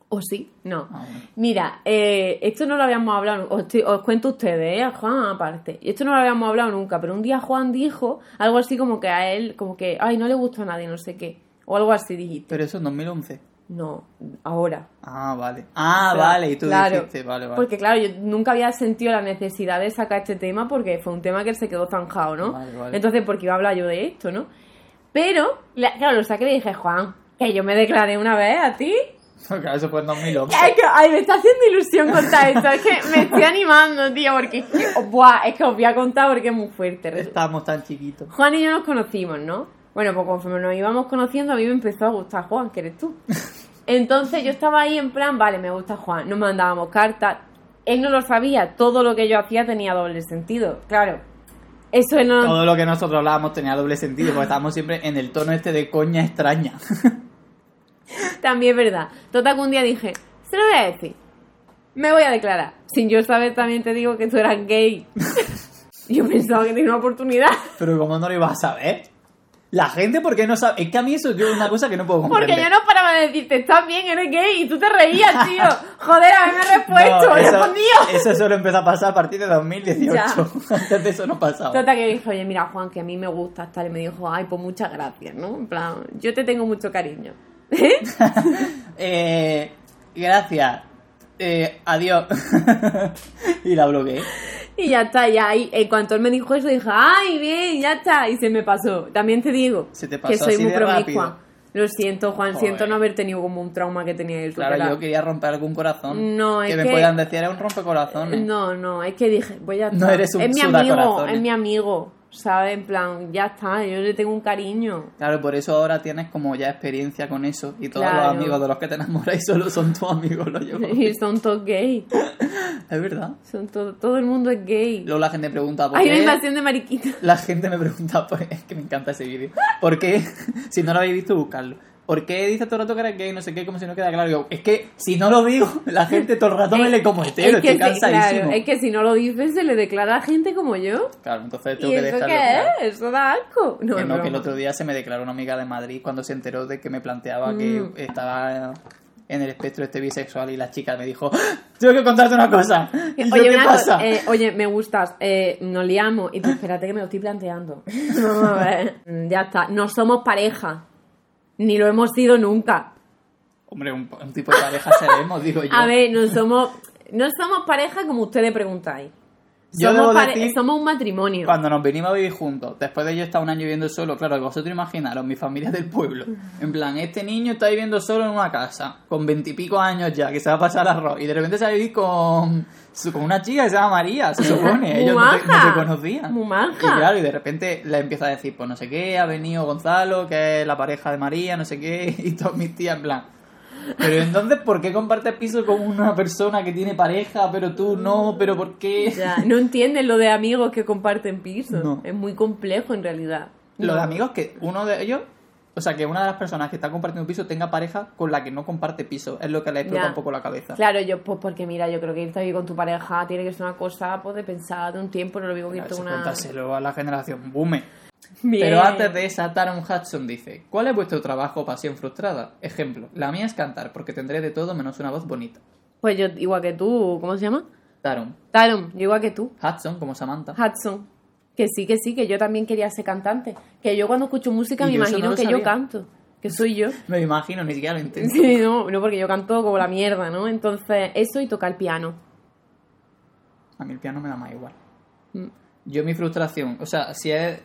¿O sí? No. Ah, bueno. Mira, eh, esto no lo habíamos hablado, os, cuento a ustedes, ¿eh? a Juan aparte. Y Esto no lo habíamos hablado nunca, pero un día Juan dijo algo así como que a él, como que, ay, no le gusta a nadie, no sé qué. O algo así dijiste. Pero eso en 2011. No, ahora. Ah, vale. Ah, vale. Y tú claro. dijiste, vale, vale. Porque claro, yo nunca había sentido la necesidad de sacar este tema porque fue un tema que se quedó zanjado, ¿no? Vale, vale. Entonces, porque iba a hablar yo de esto, ¿no? Pero, la- claro, lo saqué y le dije, Juan, que yo me declaré una vez a ti. *laughs* Claro, eso fue en 2011. Es que, ay, me está haciendo ilusión contar esto. Es que me estoy animando, tío, porque es que, oh, buah, es que os voy a contar porque es muy fuerte. Estábamos tan chiquitos. Juan y yo nos conocimos, ¿no? Bueno, pues conforme nos íbamos conociendo, a mí me empezó a gustar Juan, que eres tú. *laughs* Entonces yo estaba ahí en plan, vale, me gusta Juan. Nos mandábamos cartas. Él no lo sabía, todo lo que yo hacía tenía doble sentido. Claro, eso no... Todo lo que nosotros hablábamos tenía doble sentido, porque estábamos siempre en el tono este de coña extraña. *laughs* También es verdad. Total que un día dije, se lo voy a decir. Me voy a declarar. Sin yo saber también te digo que tú eras gay. *laughs* yo pensaba que tenía una oportunidad. Pero ¿cómo no lo ibas a saber? La gente, ¿por qué no sabe? Es que a mí eso es una cosa que no puedo comprender. Porque yo no paraba de decirte, estás bien, eres gay. Y tú te reías, tío. *laughs* Joder, a mí me he respuesto, No, eso, respondido. eso solo empezó a pasar a partir de 2018. Ya. *laughs* Antes de eso no pasaba. Total que dije, oye, mira, Juan, que a mí me gusta estar. Y me dijo, ay, pues muchas gracias, ¿no? En plan, yo te tengo mucho cariño. *laughs* Eh, gracias. Eh, adiós. *laughs* y la bloqueé. Y ya está, ya ahí, en cuanto él me dijo eso, dije, ay, bien, ya está. Y se me pasó. También te digo Se te pasó que soy así muy de promiscua. rápido. Lo siento, Juan, Joder. siento no haber tenido como un trauma que tenía él. Claro, yo quería romper algún corazón. No, que es me que- puedan decir, eres un rompecorazones. No, no, es que dije, voy a No eres un Es mi amigo, es mi amigo, ¿sabes? En plan, ya está, yo le tengo un cariño. Claro, por eso ahora tienes como ya experiencia con eso. Y todos Claro. los amigos de los que te enamoráis solo son tus amigos, lo llevo. *laughs* Y son todos gay. *laughs* Es verdad. Son todo, todo el mundo es gay. Luego la gente pregunta por Hay una qué. invasión de mariquitas. La gente me pregunta, *laughs* por... es que me encanta ese vídeo. ¿Por qué? Si no lo habéis visto, buscarlo. ¿Por qué dice todo el rato que eres gay? No sé qué, como si no queda claro. Yo, es que si no lo digo, *laughs* la gente todo el rato me lee como hetero. es que, Estoy sí, cansadísimo. claro, es que si no lo dices, se le declara a gente como yo. Claro, entonces tengo ¿Y que eso dejarlo qué es? Eso da asco. No, que no, que el otro día se me declaró una amiga de Madrid cuando se enteró de que me planteaba que Mm. estaba en el espectro este bisexual y la chica me dijo, "¡Ah! tengo que contarte una cosa. ¿Y yo, Oye, qué una pasa? eh, oye, me gustas, eh, nos liamos. Y tú, espérate que me lo estoy planteando. *laughs* Vamos a ver. Ya está, no somos pareja. Ni lo hemos sido nunca. Hombre, un, un tipo de pareja *laughs* seremos, digo yo. A ver, no somos, no somos pareja como ustedes preguntáis. Yo Somos, debo pare- decir- somos un matrimonio. Cuando nos venimos a vivir juntos, después de yo estar un año viviendo solo, claro, vosotros imaginaros, mi familia del pueblo. En plan, este niño está viviendo solo en una casa, con veintipico años ya, que se va a pasar arroz, y de repente se va a vivir con, con una chica que se llama María, se supone. Ellos no te, no te conocían. Y claro, y de repente le empieza a decir, pues no sé qué, ha venido Gonzalo, que es la pareja de María, no sé qué, *laughs* y todas mis tías, en plan. Pero entonces, ¿por qué compartes piso con una persona que tiene pareja, pero tú no? ¿Pero por qué? Ya, no entienden lo de amigos que comparten piso. No. Es muy complejo en realidad. Lo de amigos que uno de ellos, o sea, que una de las personas que está compartiendo piso tenga pareja con la que no comparte piso, es lo que le explota un poco la cabeza. Claro, yo, pues porque mira, yo creo que irte a vivir con tu pareja tiene que ser una cosa pues, de pensar de un tiempo, no lo digo que irte una. cuéntaselo a la generación. Bien. Pero antes de esa, Taron Hudson dice: ¿Cuál es vuestro trabajo o pasión frustrada? Ejemplo: La mía es cantar, porque tendré de todo menos una voz bonita. Pues yo, igual que tú, ¿cómo se llama? Taron. Taron, igual que tú. Hudson, como Samantha. Hudson. Que sí, que sí, que yo también quería ser cantante. Que yo cuando escucho música me imagino no que yo canto. Que soy yo. *laughs* Me imagino, ni siquiera lo *laughs* intento. Sí, no, no, porque yo canto como la mierda, ¿no? Entonces, eso y tocar piano. A mí el piano me da más igual. Mm. Yo mi frustración, o sea, si es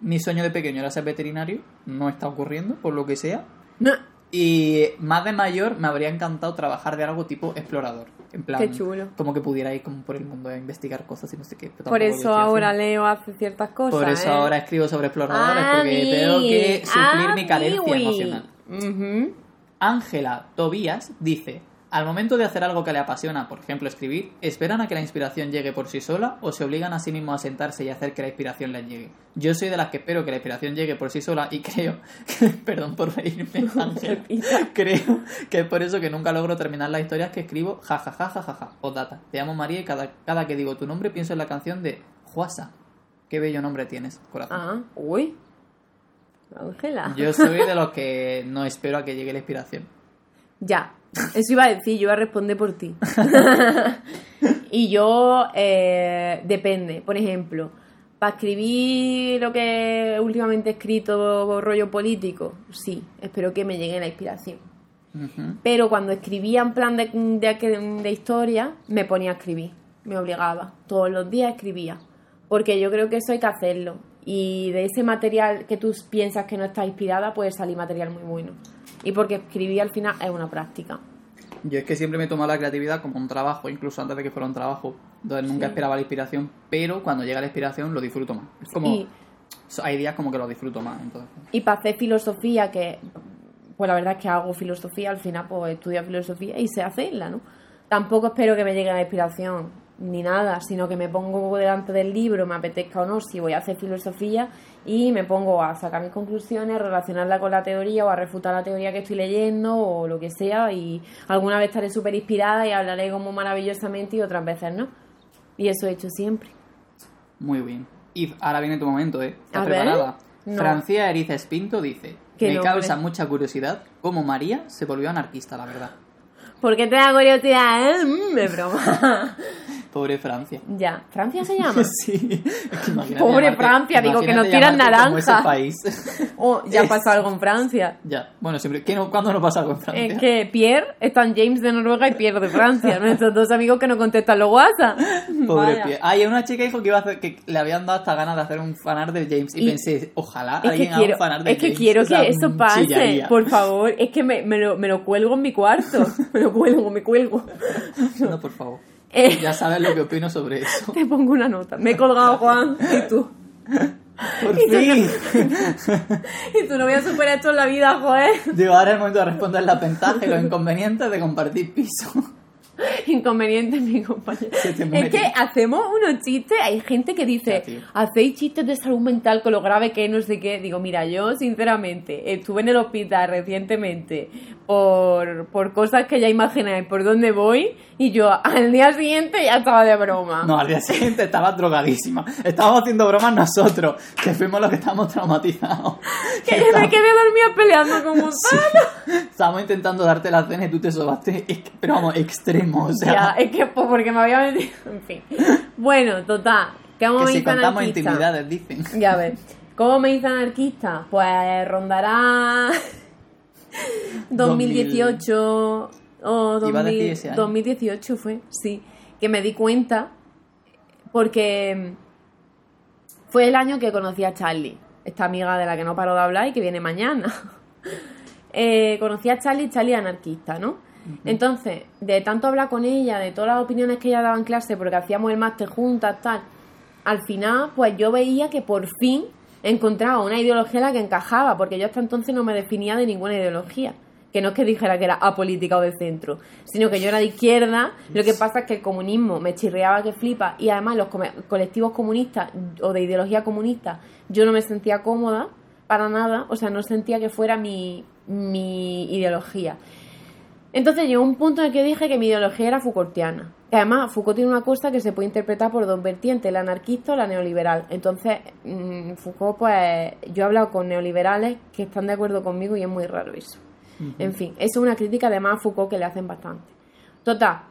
mi sueño de pequeño era ser veterinario, no está ocurriendo, por lo que sea. No, Y más de mayor me habría encantado trabajar de algo tipo explorador. En plan, Qué chulo. como que pudiera ir como por el mundo a investigar cosas y no sé qué. por eso ahora haciendo. Leo hace ciertas cosas. Por eso ¿eh? ahora escribo sobre exploradores, Ah, porque mi- tengo que suplir ah, mi carencia miwi. emocional. Ángela Tobías dice, al momento de hacer algo que le apasiona, por ejemplo escribir, ¿esperan a que la inspiración llegue por sí sola o se obligan a sí mismos a sentarse y hacer que la inspiración les llegue? Yo soy de las que espero que la inspiración llegue por sí sola y *laughs* creo, que, *laughs* perdón por reírme, *laughs* Ángela, creo que es por eso que nunca logro terminar las historias que escribo, jajaja, jajaja, Postdata, te amo María y cada, cada que digo tu nombre pienso en la canción de Juasa. Qué bello nombre tienes, corazón. Ah, uy. Ángela. Yo soy de los que no espero a que llegue la inspiración. Ya, eso iba a decir, yo iba a responder por ti. *laughs* y yo, eh, depende, por ejemplo, para escribir lo que últimamente he escrito, rollo político, sí, espero que me llegue la inspiración. Pero cuando escribía en plan de, de, de historia, me ponía a escribir, me obligaba, todos los días escribía, porque yo creo que eso hay que hacerlo. Y de ese material que tú piensas que no está inspirada, puede salir material muy bueno. Y porque escribir al final es una práctica. Yo es que siempre me he tomado la creatividad como un trabajo, incluso antes de que fuera un trabajo. Entonces nunca Sí. esperaba la inspiración, pero cuando llega la inspiración lo disfruto más. Es como. Y- Hay días como que lo disfruto más. Entonces. Y para hacer filosofía, que pues la verdad es que hago filosofía, al final pues estudio filosofía y sé hacerla, ¿no? Tampoco espero que me llegue la inspiración ni nada, sino que me pongo delante del libro, me apetezca o no, si voy a hacer filosofía y me pongo a sacar mis conclusiones, relacionarla con la teoría o a refutar la teoría que estoy leyendo o lo que sea y alguna vez estaré súper inspirada y hablaré como maravillosamente y otras veces no. Y eso he hecho siempre. Muy bien. Y ahora viene tu momento, ¿eh? ¿Estás preparada? No. Francia Erices Pinto dice: Me causa mucha curiosidad cómo María se volvió anarquista, la verdad. ¿Por qué te da curiosidad? eh? Mm, de broma. *laughs* Pobre Francia. ya, ¿Francia se llama? *laughs* Sí. Es que Pobre llamarte- Francia, digo, que nos tiran naranja. país. *laughs* Oh, ya pasó algo en Francia. ya. Bueno, siempre. ¿qué no, ¿Cuándo no pasa algo en Francia? Es que Pierre está en James de Noruega y Pierre de Francia. Nuestros dos amigos que no contestan los WhatsApp. Pobre Vaya. pie. Ah, y una chica dijo que iba a hacer, que le habían dado hasta ganas de hacer un fanart de James. Y, Y- pensé, ojalá Es que alguien haga quiero, un fanart de es que, James. quiero O sea, que eso pase, chillaría. por favor. Es que me, me lo, me lo cuelgo en mi cuarto. *laughs* Me lo cuelgo, me cuelgo. No, por favor. Eh, Ya sabes lo que opino sobre eso. *laughs* te pongo una nota. Me he colgado, Juan. Y tú. Por fin. *laughs* Y tú no voy a superar esto en la vida, joder. Digo, ahora es el momento de responder las ventajas y los inconvenientes de compartir piso. *laughs* Inconveniente, mi compañero. Es que hacemos unos chistes, hay gente que dice, Ya, hacéis chistes de salud mental con lo grave que es, no sé qué. Digo, mira, yo sinceramente estuve en el hospital recientemente por, por cosas que ya imagináis por dónde voy y yo al día siguiente ya estaba de broma. No, al día siguiente estaba drogadísima. Estábamos haciendo bromas nosotros, que fuimos los que estábamos traumatizados. *laughs* que yo me quedé dormida peleando con un *laughs* Estábamos intentando darte la cena y tú te sobaste, pero vamos, extremo, Ya, es que pues, porque me había metido. *laughs* En fin. Bueno, total. ¿Cómo que me si hice contamos anarquista? intimidades, dicen. Ya ves. *laughs* ¿Cómo me hice anarquista? Pues rondará *laughs* 2018 o Iba a 2000 decir ese año. 2018 fue, sí. Que me di cuenta porque fue el año que conocí a Charlie, esta amiga de la que no paro de hablar y que viene mañana. Eh, conocí a Charlie, Charlie anarquista, ¿no? Entonces, de tanto hablar con ella, de todas las opiniones que ella daba en clase, porque hacíamos el máster juntas, tal, al final, pues yo veía que por fin encontraba una ideología en la que encajaba, porque yo hasta entonces no me definía de ninguna ideología. Que no es que dijera que era apolítica o de centro, sino que yo era de izquierda. Lo que pasa es que el comunismo me chirriaba que flipa y además los come- colectivos comunistas o de ideología comunista yo no me sentía cómoda para nada, o sea, no sentía que fuera mi, mi ideología. Entonces llegó un punto en el que dije que mi ideología era Foucaultiana. Que además, Foucault tiene una cosa que se puede interpretar por dos vertientes, la anarquista o la neoliberal. Entonces, mm, Foucault, pues, yo he hablado con neoliberales que están de acuerdo conmigo y es muy raro eso. En fin, eso es una crítica además a Foucault que le hacen bastante. Total,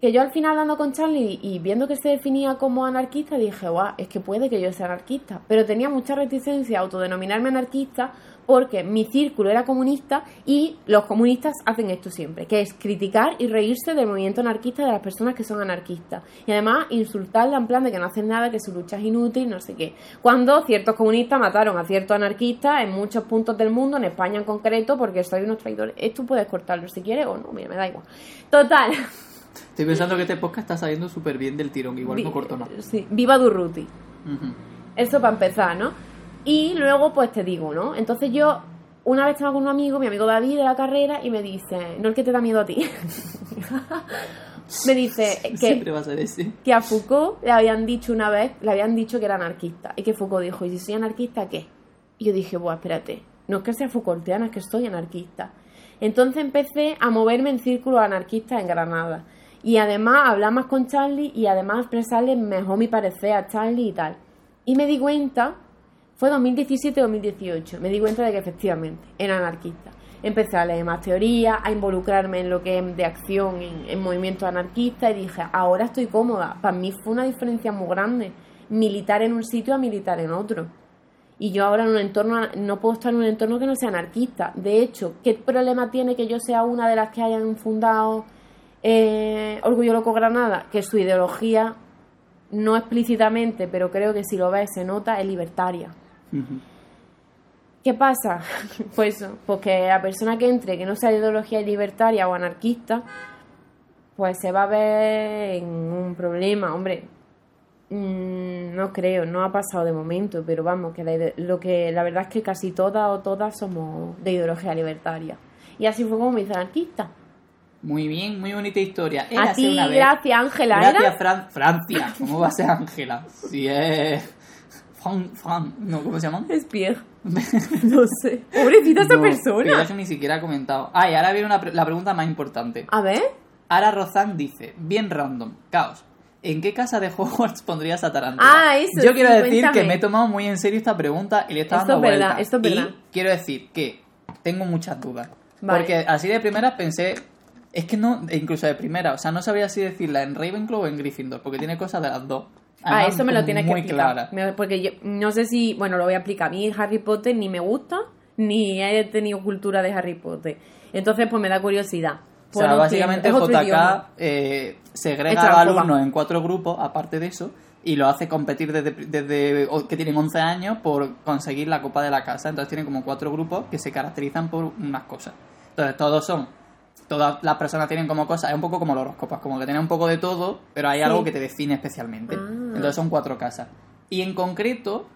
que yo al final hablando con Charlie y viendo que se definía como anarquista, dije, guau, es que puede que yo sea anarquista. Pero tenía mucha reticencia a autodenominarme anarquista porque mi círculo era comunista y los comunistas hacen esto siempre, que es criticar y reírse del movimiento anarquista de las personas que son anarquistas. Y además insultarla en plan de que no hacen nada, que su lucha es inútil, no sé qué. Cuando ciertos comunistas mataron a ciertos anarquistas en muchos puntos del mundo, en España en concreto, porque soy unos traidores. Esto puedes cortarlo si quieres o no, mira, me da igual. Total. Estoy pensando que este podcast está saliendo súper bien del tirón, igual no corto nada. Sí, viva Durruti. Eso para empezar, ¿no? Y luego, pues te digo, ¿no? Entonces yo, una vez estaba con un amigo, mi amigo David de la carrera, y me dice, no el que te da miedo a ti. *laughs* me dice Siempre que, va a ser ese. que a Foucault le habían dicho una vez, le habían dicho que era anarquista. Y que Foucault dijo, ¿y si soy anarquista qué? Y yo dije, bueno, espérate, no es que sea Foucaultiana, es que soy anarquista. Entonces empecé a moverme en círculos anarquistas en Granada. Y además hablar más con Charlie y además expresarle mejor mi parecer a Charlie y tal. Y me di cuenta, fue 2017-2018, me di cuenta de que efectivamente era anarquista. Empecé a leer más teoría, a involucrarme en lo que es de acción en, en movimientos anarquistas y dije, ahora estoy cómoda. Para mí fue una diferencia muy grande, militar en un sitio a militar en otro. Y yo ahora en un entorno, no puedo estar en un entorno que no sea anarquista. De hecho, ¿qué problema tiene que yo sea una de las que hayan fundado eh, Orgullo Loco Granada? Que su ideología, no explícitamente, pero creo que si lo ves se nota, es libertaria. ¿Qué pasa? *laughs* Pues eso, porque la persona que entre que no sea de ideología libertaria o anarquista, pues se va a ver en un problema, hombre. Mm, no creo, no ha pasado de momento, pero vamos, que la, lo que la verdad es que casi todas o todas somos de ideología libertaria. Y así fue como me hice anarquista. Muy bien, muy bonita historia. A ti, una vez- gracias Ángela, Gracias, ¿era? Fran- Francia. ¿Cómo va a ser Ángela? Si es. Fran, Fran, no, ¿cómo se llama? Es Pierre. *laughs* No sé. Pobrecita esa No, persona. eso ni siquiera ha comentado. Ah, y ahora viene una pre- la pregunta más importante. A ver. Ara Rozán dice, bien random, caos. ¿En qué casa de Hogwarts pondrías a Tarantula? Ah, eso, Yo sí, quiero decir cuéntame. que me he tomado muy en serio esta pregunta y le he estado Esto dando es verdad, vueltas. esto es verdad. Y quiero decir que tengo muchas dudas. Vale. Porque así de primera pensé, es que no, e incluso de primera, o sea, no sabría si decirla en Ravenclaw o en Gryffindor, porque tiene cosas de las dos. Ah, eso me lo tienes que explicar. clara. Porque yo no sé si, bueno, lo voy a explicar. A mí Harry Potter ni me gusta, ni he tenido cultura de Harry Potter. Entonces, pues me da curiosidad. O sea, básicamente. JK eh, segrega alumnos en cuatro grupos, aparte de eso, y lo hace competir desde, desde que tienen 11 años por conseguir la copa de la casa. Entonces tienen como cuatro grupos que se caracterizan por unas cosas. Entonces todos son, todas las personas tienen como cosas, es un poco como los horóscopos, como que tienen un poco de todo, pero hay Sí. algo que te define especialmente. Ah. Entonces son cuatro casas. Y en concreto,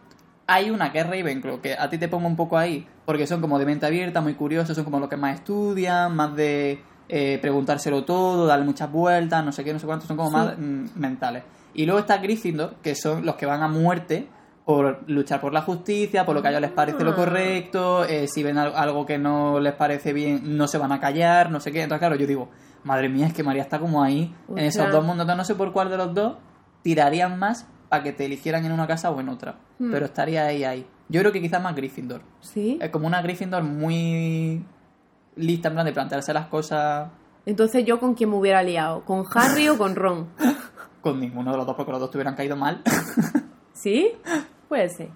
hay una que es Ravenclaw, que a ti te pongo un poco ahí, porque son como de mente abierta, muy curiosos, son como los que más estudian, más de eh, preguntárselo todo, darle muchas vueltas, no sé qué, no sé cuánto, son como Sí. más mm, mentales. Y luego está Gryffindor, que son los que van a muerte por luchar por la justicia, por lo que a ellos les parece lo Ah. correcto, eh, si ven al- algo que no les parece bien, no se van a callar, no sé qué. Entonces, claro, yo digo, madre mía, es que María está como ahí, en esos dos mundos, no sé por cuál de los dos tirarían más para que te eligieran en una casa o en otra. Hmm. Pero estaría ahí, ahí. Yo creo que quizás más Gryffindor. Sí. Es como una Gryffindor muy lista en plan de plantearse las cosas Entonces, ¿yo con quién me hubiera liado? ¿Con Harry o con Ron? *laughs* con ninguno de los dos porque los dos te hubieran caído mal. *laughs* ¿Sí? *laughs* Puede ser.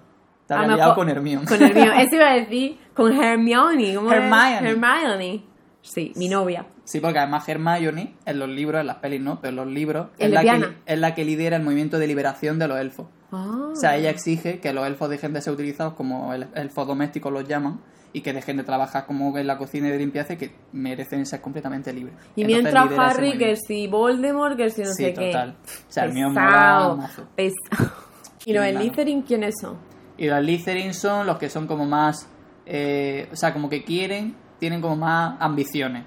Te A habría lo liado mejor- con Hermione. Con Hermione. *laughs* Eso iba a decir. Con Hermione. Hermione. Hermione. Sí, mi novia. Sí, porque además Hermione, en los libros, en las pelis no, pero en los libros, Es la, que, es la que lidera el movimiento de liberación de los elfos. Ah. O sea, ella exige que los elfos dejen de ser utilizados como el- elfos domésticos los llaman y que dejen de trabajar como en la cocina y de limpieza y que merecen ser completamente libres. Y Entonces mientras Harry, que si Voldemort, que si no Sí, sé total. qué. O sea, el mío Pesado. pesado. ¿Y los. Slytherin quiénes son? Y los Slytherin son los que son como más... eh, o sea, como que quieren, tienen como más ambiciones.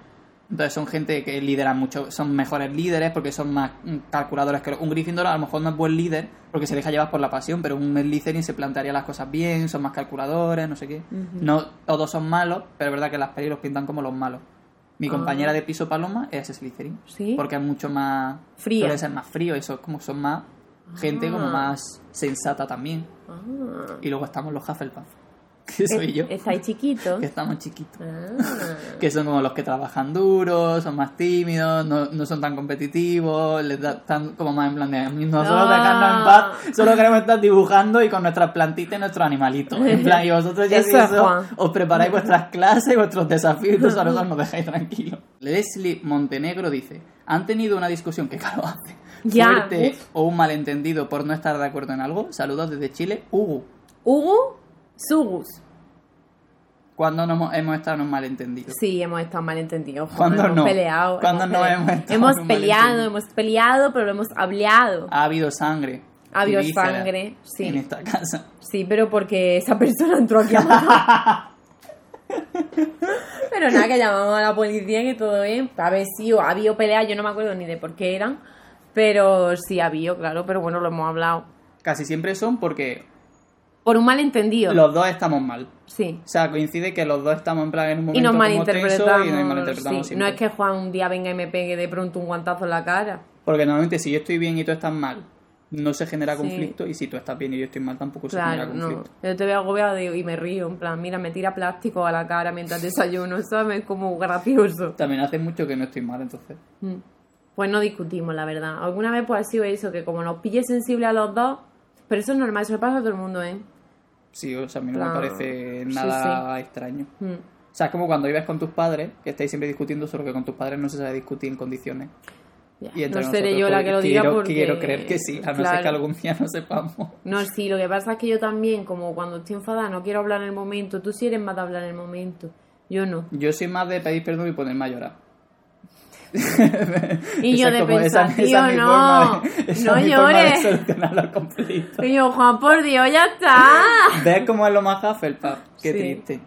Entonces son gente que lideran mucho, son mejores líderes porque son más mm, calculadores que un Gryffindor a lo mejor no es buen líder porque se deja llevar por la pasión, pero un Slytherin se plantearía las cosas bien, son más calculadores, no sé qué. No todos son malos, pero es verdad que las pelis los pintan como los malos. Mi Ah. compañera de piso Paloma es Slytherin. ¿Sí? Porque es mucho más... Suele ser más frío y son como son más... Gente como Ah. más sensata también. Ah. Y luego estamos los Hufflepuff. *laughs* que soy yo, ¿Estáis chiquitos? *laughs* que estamos chiquitos. Ah. *laughs* Que son como los que trabajan duro, son más tímidos, no, no son tan competitivos, les da, están como más en plan de nosotros Ah. dejarnos en paz, solo queremos estar dibujando y con nuestras plantitas y nuestros animalitos. En plan, y vosotros ya Eso si os preparáis vuestras clases, vuestros desafíos y eso, nos dejáis tranquilos. Leslie Montenegro dice, ¿han tenido una discusión que claro hace? Ya, Fuerte uf. o un malentendido por no estar de acuerdo en algo. Saludos desde Chile, Hugo. Hugo, Sugus. ¿Cuándo no hemos, hemos estado en un malentendido? Sí, hemos estado malentendidos. ¿Cuándo hemos no? peleado. ¿Cuándo no pele- hemos estado Hemos en un peleado, hemos peleado, pero lo hemos hablado. Ha habido sangre. Ha habido y sangre, sí. En esta casa. Sí, pero porque esa persona entró aquí a matar. *laughs* Pero nada, que llamamos a la policía que todo bien. A ver, sí, ha habido peleas, yo no me acuerdo ni de por qué eran. Pero sí ha habido, claro, pero bueno, lo hemos hablado. Casi siempre son porque Por un malentendido. los dos estamos mal. Sí. O sea, coincide que los dos estamos en plan en un Y momento nos como malinterpretamos. y nos malinterpretamos sí. No es que Juan un día venga y me pegue de pronto un guantazo en la cara. Porque normalmente si yo estoy bien y tú estás mal, no se genera Sí. conflicto y si tú estás bien y yo estoy mal tampoco se genera no. conflicto. Yo te veo agobiado y y me río, en plan, mira, me tira plástico a la cara mientras desayuno, ¿sabes? Como gracioso. También hace mucho que no estoy mal, entonces. Mm. Pues no discutimos, la verdad. Alguna vez pues ha sido eso, que como nos pille sensible a los dos, pero eso es normal, eso le pasa a todo el mundo, ¿eh? Sí, o sea, a mí no me parece Sí, nada extraño. Mm. O sea, es como cuando vives con tus padres, que estáis siempre discutiendo, solo que con tus padres no se sabe discutir en condiciones. Ya, Y No seré yo la porque que lo diga quiero, porque... Quiero creer que sí, a no ser que algún día no sepamos. No, sí, lo que pasa es que yo también, como cuando estoy enfadada, no quiero hablar en el momento. Tú sí eres más de hablar en el momento. Yo no. Yo soy más de pedir perdón y ponerme a llorar. *laughs* Y yo es de pensar, es tío, no, de- no es llores. Y yo, Juan, por Dios, ya está. ¿Ves cómo es lo más Hufflepuff? Qué Sí. triste.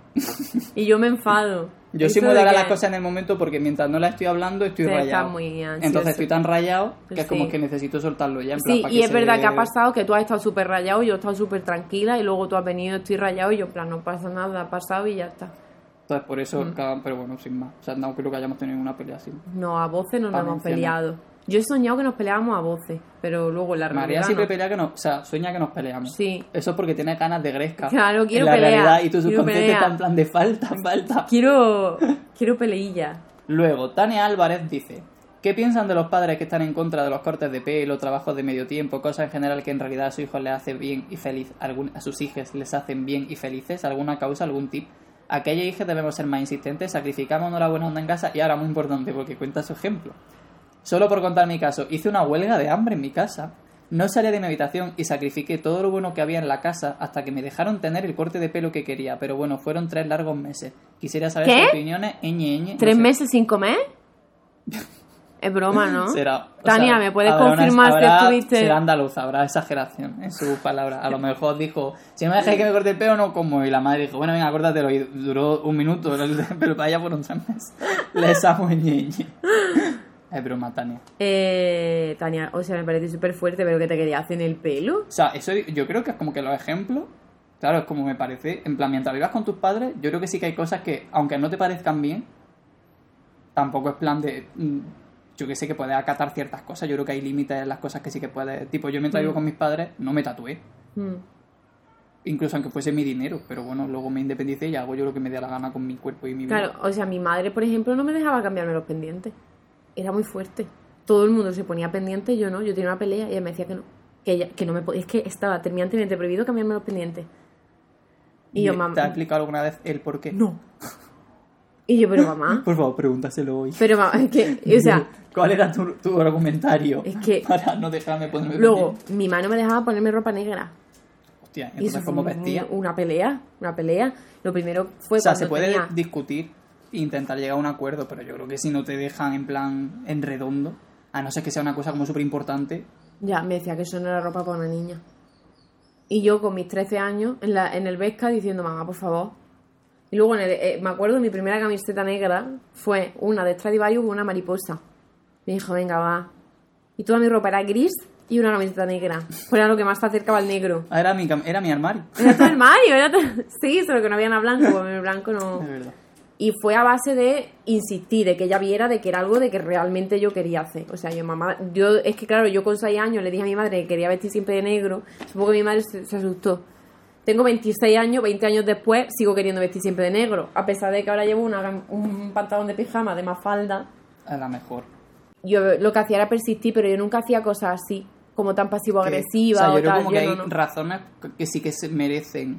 Y yo me enfado. Yo dar que las cosas en el momento porque mientras no la estoy hablando estoy rayado. muy. Entonces estoy tan rayado que es Sí. como que necesito soltarlo ya. En plan, Sí, para y que es verdad que ha pasado que tú has estado súper rayado, yo he estado súper tranquila y luego tú has venido, estoy rayado y yo, en plan, no pasa nada, ha pasado y ya está. Entonces por eso, Mm. cada- pero bueno, sin más. O sea, no creo que hayamos tenido una pelea así. No, a voces no nos hemos peleado. Yo he soñado que nos peleábamos a voces, pero luego en la realidad María siempre no. pelea que no, o sea, sueña que nos peleamos. Sí. Eso es porque tiene ganas de gresca. Claro, quiero en la realidad y tu subconsciente está en plan de falta, falta. Quiero, quiero peleilla. Luego, Tania Álvarez dice: ¿Qué piensan de los padres que están en contra de los cortes de pelo, trabajos de medio tiempo, cosas en general que en realidad a sus hijos les hace bien y feliz, a sus hijas les hacen bien y felices? ¿Alguna causa, algún tip? Aquella hija debemos ser más insistentes, sacrificamos la buena onda en casa y ahora muy importante porque cuenta su ejemplo. Solo por contar mi caso, hice una huelga de hambre en mi casa. No salía de mi habitación y sacrifiqué todo lo bueno que había en la casa hasta que me dejaron tener el corte de pelo que quería, pero bueno, fueron tres largos meses. Quisiera saber ¿Qué? tus opiniones, ñe, ñe, no ¿Tres sé. meses sin comer? *laughs* Es broma, ¿no? Será, Tania, sea, ¿me puedes confirmar si estuviste...? Será andaluz, habrá exageración en sus palabras. A lo mejor dijo, si no me dejáis que me corte el pelo, no como. Y la madre dijo, bueno, venga, córtatelo. Y duró un minuto, *laughs* pero para ella fueron tres meses. Les amo, ñe, ñe. Es broma, Tania. Eh, Tania, o sea, me parece súper fuerte, pero que te quería hacer en el pelo. O sea, eso yo creo que es como que los ejemplos, claro, es como me parece, en plan, mientras vivas con tus padres, yo creo que sí que hay cosas que, aunque no te parezcan bien, tampoco es plan de, mm, yo que sé, que puedes acatar ciertas cosas, yo creo que hay límites en las cosas que sí que puedes, tipo, yo mientras vivo con mis padres, no me tatué, Mm. incluso aunque fuese mi dinero, pero bueno, luego me independicé y hago yo lo que me dé la gana con mi cuerpo y mi vida. Claro, o sea, mi madre, por ejemplo, no me dejaba cambiarme los pendientes. Era muy fuerte. Todo el mundo se ponía pendiente, yo no. Yo tenía una pelea y ella me decía que no. Que, ella, que no me podía. Es que estaba terminantemente prohibido cambiarme los pendientes. Y yo, ¿Te mamá. ha explicado alguna vez el por qué? No. *laughs* Y yo, pero mamá. *laughs* Por favor, pregúntaselo hoy. Pero mamá, es que, o sea, *laughs* ¿Cuál era tu, tu argumentario Es que- *laughs* para no dejarme ponerme luego, pendiente? mi mano me dejaba ponerme ropa negra. Hostia, Y entonces eso fue ¿cómo vestía? una pelea. Una pelea. Lo primero fue O sea, se puede tenía- discutir e intentar llegar a un acuerdo, pero yo creo que si no te dejan en plan en redondo, a no ser que sea una cosa como súper importante, Ya, me decía que eso no era ropa para una niña. Y yo con mis 13 años en, la, en el Vesca diciendo, mamá, por favor. Y luego en el- eh, me acuerdo mi primera camiseta negra fue una de Stradivarius con una mariposa. Me dijo, venga, va. Y toda mi ropa era gris y una camiseta negra. Era lo que más se acercaba al negro. ah, era mi, era mi armario. Era todo el *laughs* Mario, era todo... *laughs* Sí, solo que no había nada blanco, porque el blanco no... Es verdad. Y fue a base de insistir, de que ella viera de que era algo de que realmente yo quería hacer. O sea, yo, mamá, yo, es que claro, yo con 6 años le dije a mi madre que quería vestir siempre de negro. Supongo que mi madre se, se asustó. Tengo 26 años, 20 años después sigo queriendo vestir siempre de negro, a pesar de que ahora llevo una- un pantalón de pijama de más falda. Es la mejor. Yo lo que hacía era persistir, pero yo nunca hacía cosas así, como tan pasivo-agresiva o sea, o, yo creo tal. como que hay no. razones que sí que se merecen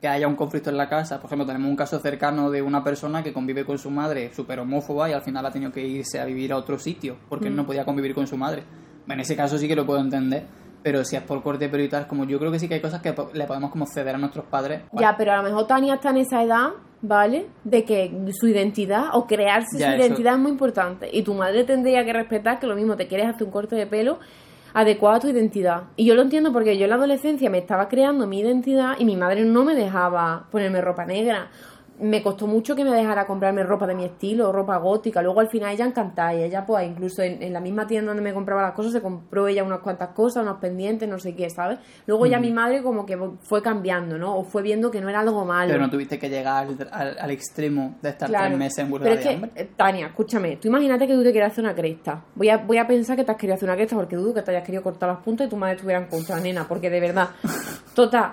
que haya un conflicto en la casa. Por ejemplo, tenemos un caso cercano de una persona que convive con su madre súper homófoba y al final ha tenido que irse a vivir a otro sitio porque Mm. él no podía convivir con su madre. En ese caso sí que lo puedo entender, pero si es por corte pero y tal, como yo creo que sí que hay cosas que le podemos como ceder a nuestros padres. Ya, pero a lo mejor Tania está en esa edad, ¿vale? De que su identidad o crearse Ya, su eso- identidad es muy importante. Y tu madre tendría que respetar que lo mismo te quieres hacer un corte de pelo adecuado a tu identidad. Y yo lo entiendo porque yo en la adolescencia me estaba creando mi identidad y mi madre no me dejaba ponerme ropa negra. Me costó mucho que me dejara comprarme ropa de mi estilo, ropa gótica. Luego al final ella encantada y ella pues incluso en, en la misma tienda donde me compraba las cosas se compró ella unas cuantas cosas, unos pendientes, no sé qué, ¿sabes? Luego ya mi madre como que fue cambiando, ¿no? O fue viendo que no era algo malo. Pero no tuviste que llegar al, al- al extremo de estar Claro. tres meses en Pero es de que, hambre. eh, Tania, escúchame, tú imagínate que tú te quieres hacer una cresta. Voy a, voy a pensar que te has querido hacer una cresta porque dudo que te hayas querido cortar las puntas y tu madre estuviera en contra, nena, porque de verdad. *laughs* Total,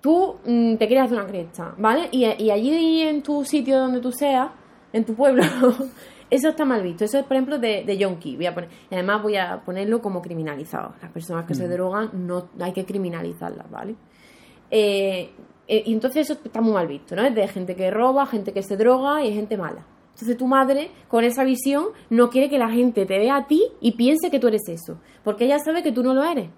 tú mm, te quieres hacer una cresta, ¿vale? Y, y allí en tu sitio donde tú seas, en tu pueblo, *laughs* eso está mal visto. Eso es, por ejemplo, de, de yonki. Voy a poner, y además voy a ponerlo como criminalizado. Las personas que se drogan no hay que criminalizarlas, ¿vale? Eh, eh, y entonces eso está muy mal visto, ¿no? Es de gente que roba, gente que se droga y gente mala. Entonces tu madre, con esa visión, no quiere que la gente te vea a ti y piense que tú eres eso. Porque ella sabe que tú no lo eres.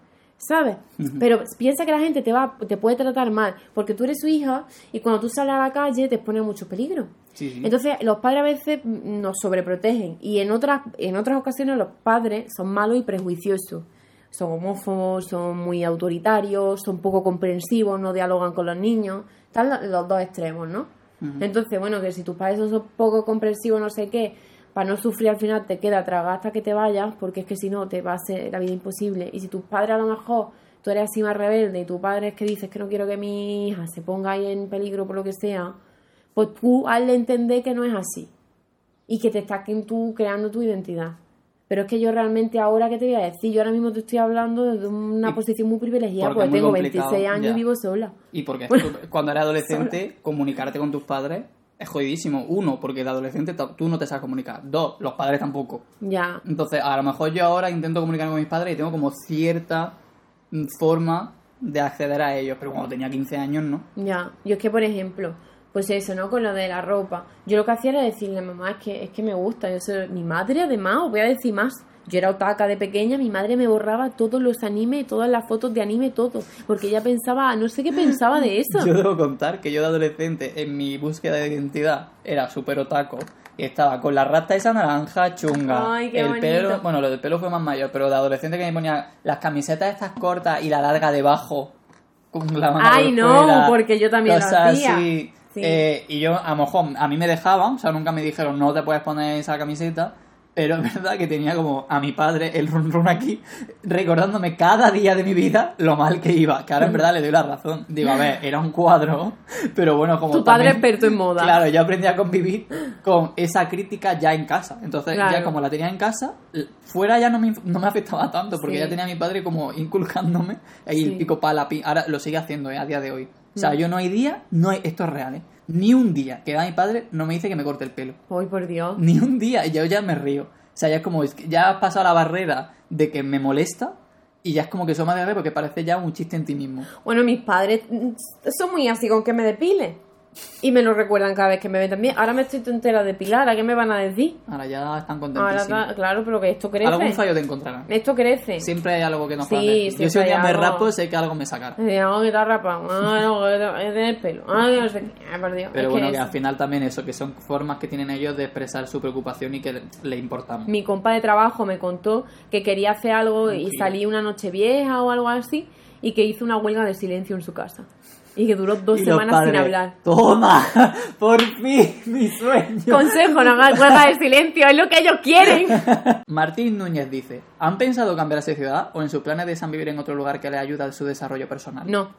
¿Sabes? Pero piensa que la gente te va te puede tratar mal porque tú eres su hija y cuando tú sales a la calle te pone mucho peligro. Sí, sí. Entonces, los padres a veces nos sobreprotegen y en otras, en otras ocasiones los padres son malos y prejuiciosos. Son homófobos, son muy autoritarios, son poco comprensivos, no dialogan con los niños. Están lo- los dos extremos, ¿no? Entonces, bueno, que si tus padres son so- poco comprensivos, no sé qué, para no sufrir al final te queda tragar hasta que te vayas, porque es que si no te va a ser la vida imposible. Y si tus padres a lo mejor tú eres así más rebelde y tu padre es que dices que no quiero que mi hija se ponga ahí en peligro por lo que sea, pues tú hazle entender que no es así y que te estás tú creando tu identidad. Pero es que yo realmente ahora, ¿qué te voy a decir? Yo ahora mismo te estoy hablando desde una Y- posición muy privilegiada porque tengo complicado, 26 años ya. y vivo sola. Y porque *laughs* cuando eres adolescente, comunicarte con tus padres es jodidísimo. Uno, porque de adolescente tú no te sabes comunicar. Dos, los padres tampoco. Ya. Entonces, a lo mejor yo ahora intento comunicarme con mis padres y tengo como cierta forma de acceder a ellos, pero cuando tenía 15 años no. Ya, yo es que por ejemplo, pues eso, ¿no? Con lo de la ropa. Yo lo que hacía era decirle, mamá, es que, es que me gusta. Yo soy, mi madre además, os voy a decir más. Yo era otaka de pequeña, mi madre me borraba todos los animes, todas las fotos de anime, todo. Porque ella pensaba, no sé qué pensaba de eso. *laughs* Yo debo contar que yo de adolescente, en mi búsqueda de identidad, era súper otaco. Y estaba con la rata esa naranja chunga. Ay, qué el bonito. pelo, bueno, lo del pelo fue más mayor, pero de adolescente que me ponía las camisetas estas cortas y la larga debajo. Con la mano Ay, por no, porque yo también lo hacía. así. Sí. Eh, y yo, a lo mejor, a mí me dejaban, o sea, nunca me dijeron, no te puedes poner esa camiseta. Pero es verdad que tenía como a mi padre el run run aquí, recordándome cada día de mi vida lo mal que iba. Que ahora en verdad le doy la razón. Digo, a ver, era un cuadro, pero bueno, como. Tu padre también- experto en moda. Claro, yo aprendí a convivir con esa crítica ya en casa. Entonces, ya como la tenía en casa, fuera ya no me, no me afectaba tanto, porque Sí. ya tenía a mi padre como inculcándome ahí Sí. el pico pala. Ahora lo sigue haciendo eh, a día de hoy. O Mm. sea, yo no hay día, no hay, esto es real, ¿eh? Ni un día que va mi padre no me dice que me corte el pelo. Ay, por Dios. Ni un día, y yo ya me río. O sea, ya es como, es que ya has pasado la barrera de que me molesta y ya es como que eso me hace reír porque parece ya un chiste en ti mismo. Bueno, mis padres mm, son muy así con que me depile. Y me lo recuerdan cada vez que me ven también. Ahora me estoy tontera de pilar, ¿a qué me van a decir? Ahora ya están Ahora, contentísimos. ta- claro, pero que esto crece. Algún fallo te encontrarán. Esto crece. Siempre hay algo que nos Sí. Yo si un día me rapo, sé que algo me sacará. Algo que te rapado. Ay, no, tienes pelo. Ay, no sé qué. Ay, por Dios. Pero Es bueno, que al final también eso, que son formas que tienen ellos de expresar su preocupación y que le, le importamos. Mi compa de trabajo me contó que quería hacer algo y salí una noche vieja o algo así y que hizo una huelga de silencio en su casa. Y que duró dos Y semanas sin hablar. ¡Toma! *laughs* ¡Por fin! ¡Mi sueño! Consejo, no hagas huelga de silencio, es lo que ellos quieren. *laughs* Martín Núñez dice: ¿Han pensado cambiarse de ciudad o en sus planes desean vivir en otro lugar que les ayude a su desarrollo personal? No,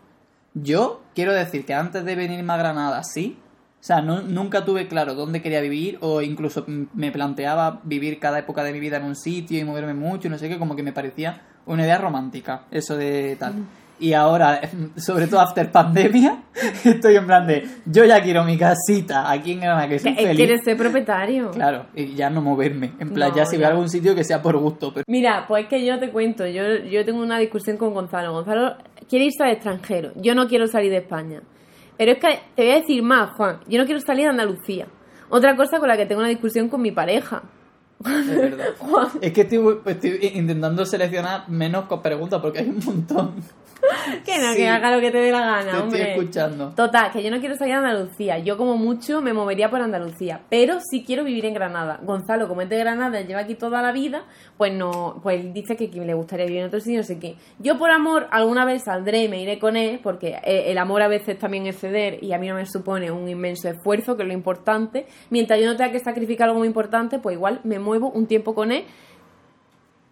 Yo quiero decir que antes de venirme a Granada, sí. O sea, no- nunca tuve claro dónde quería vivir o incluso mm, me planteaba vivir cada época de mi vida en un sitio y moverme mucho y no sé qué, como que me parecía una idea romántica, eso de tal. Y ahora, *laughs* sobre todo after pandemia, *laughs* estoy en plan de, yo ya quiero mi casita aquí en Granada, que soy Que- feliz. Quieres ser propietario. Claro, y ya no moverme. En plan, No, ya si ya. algún sitio que sea por gusto. Pero... Mira, pues es que yo te cuento, yo, yo tengo una discusión con Gonzalo. Gonzalo quiere irse al extranjero, yo no quiero salir de España. Pero es que te voy a decir más, Juan, yo no quiero salir de Andalucía. Otra cosa con la que tengo una discusión con mi pareja. Es verdad. *laughs* Juan, Es que estoy, estoy intentando seleccionar menos con preguntas porque hay un montón. *laughs* que no, Sí. que haga lo que te dé la Te gana, estoy hombre. escuchando. Total, que yo no quiero salir a Andalucía. Yo como mucho me movería por Andalucía, pero sí quiero vivir en Granada. Gonzalo, como es de Granada, lleva aquí toda la vida, pues no, pues dice que, que le gustaría vivir en otro sitio, no sé qué. Yo por amor alguna vez saldré y me iré con él, porque eh, el amor a veces también es ceder y a mí no me supone un inmenso esfuerzo, que es lo importante. Mientras yo no tenga que sacrificar algo muy importante, pues igual me muevo un tiempo con él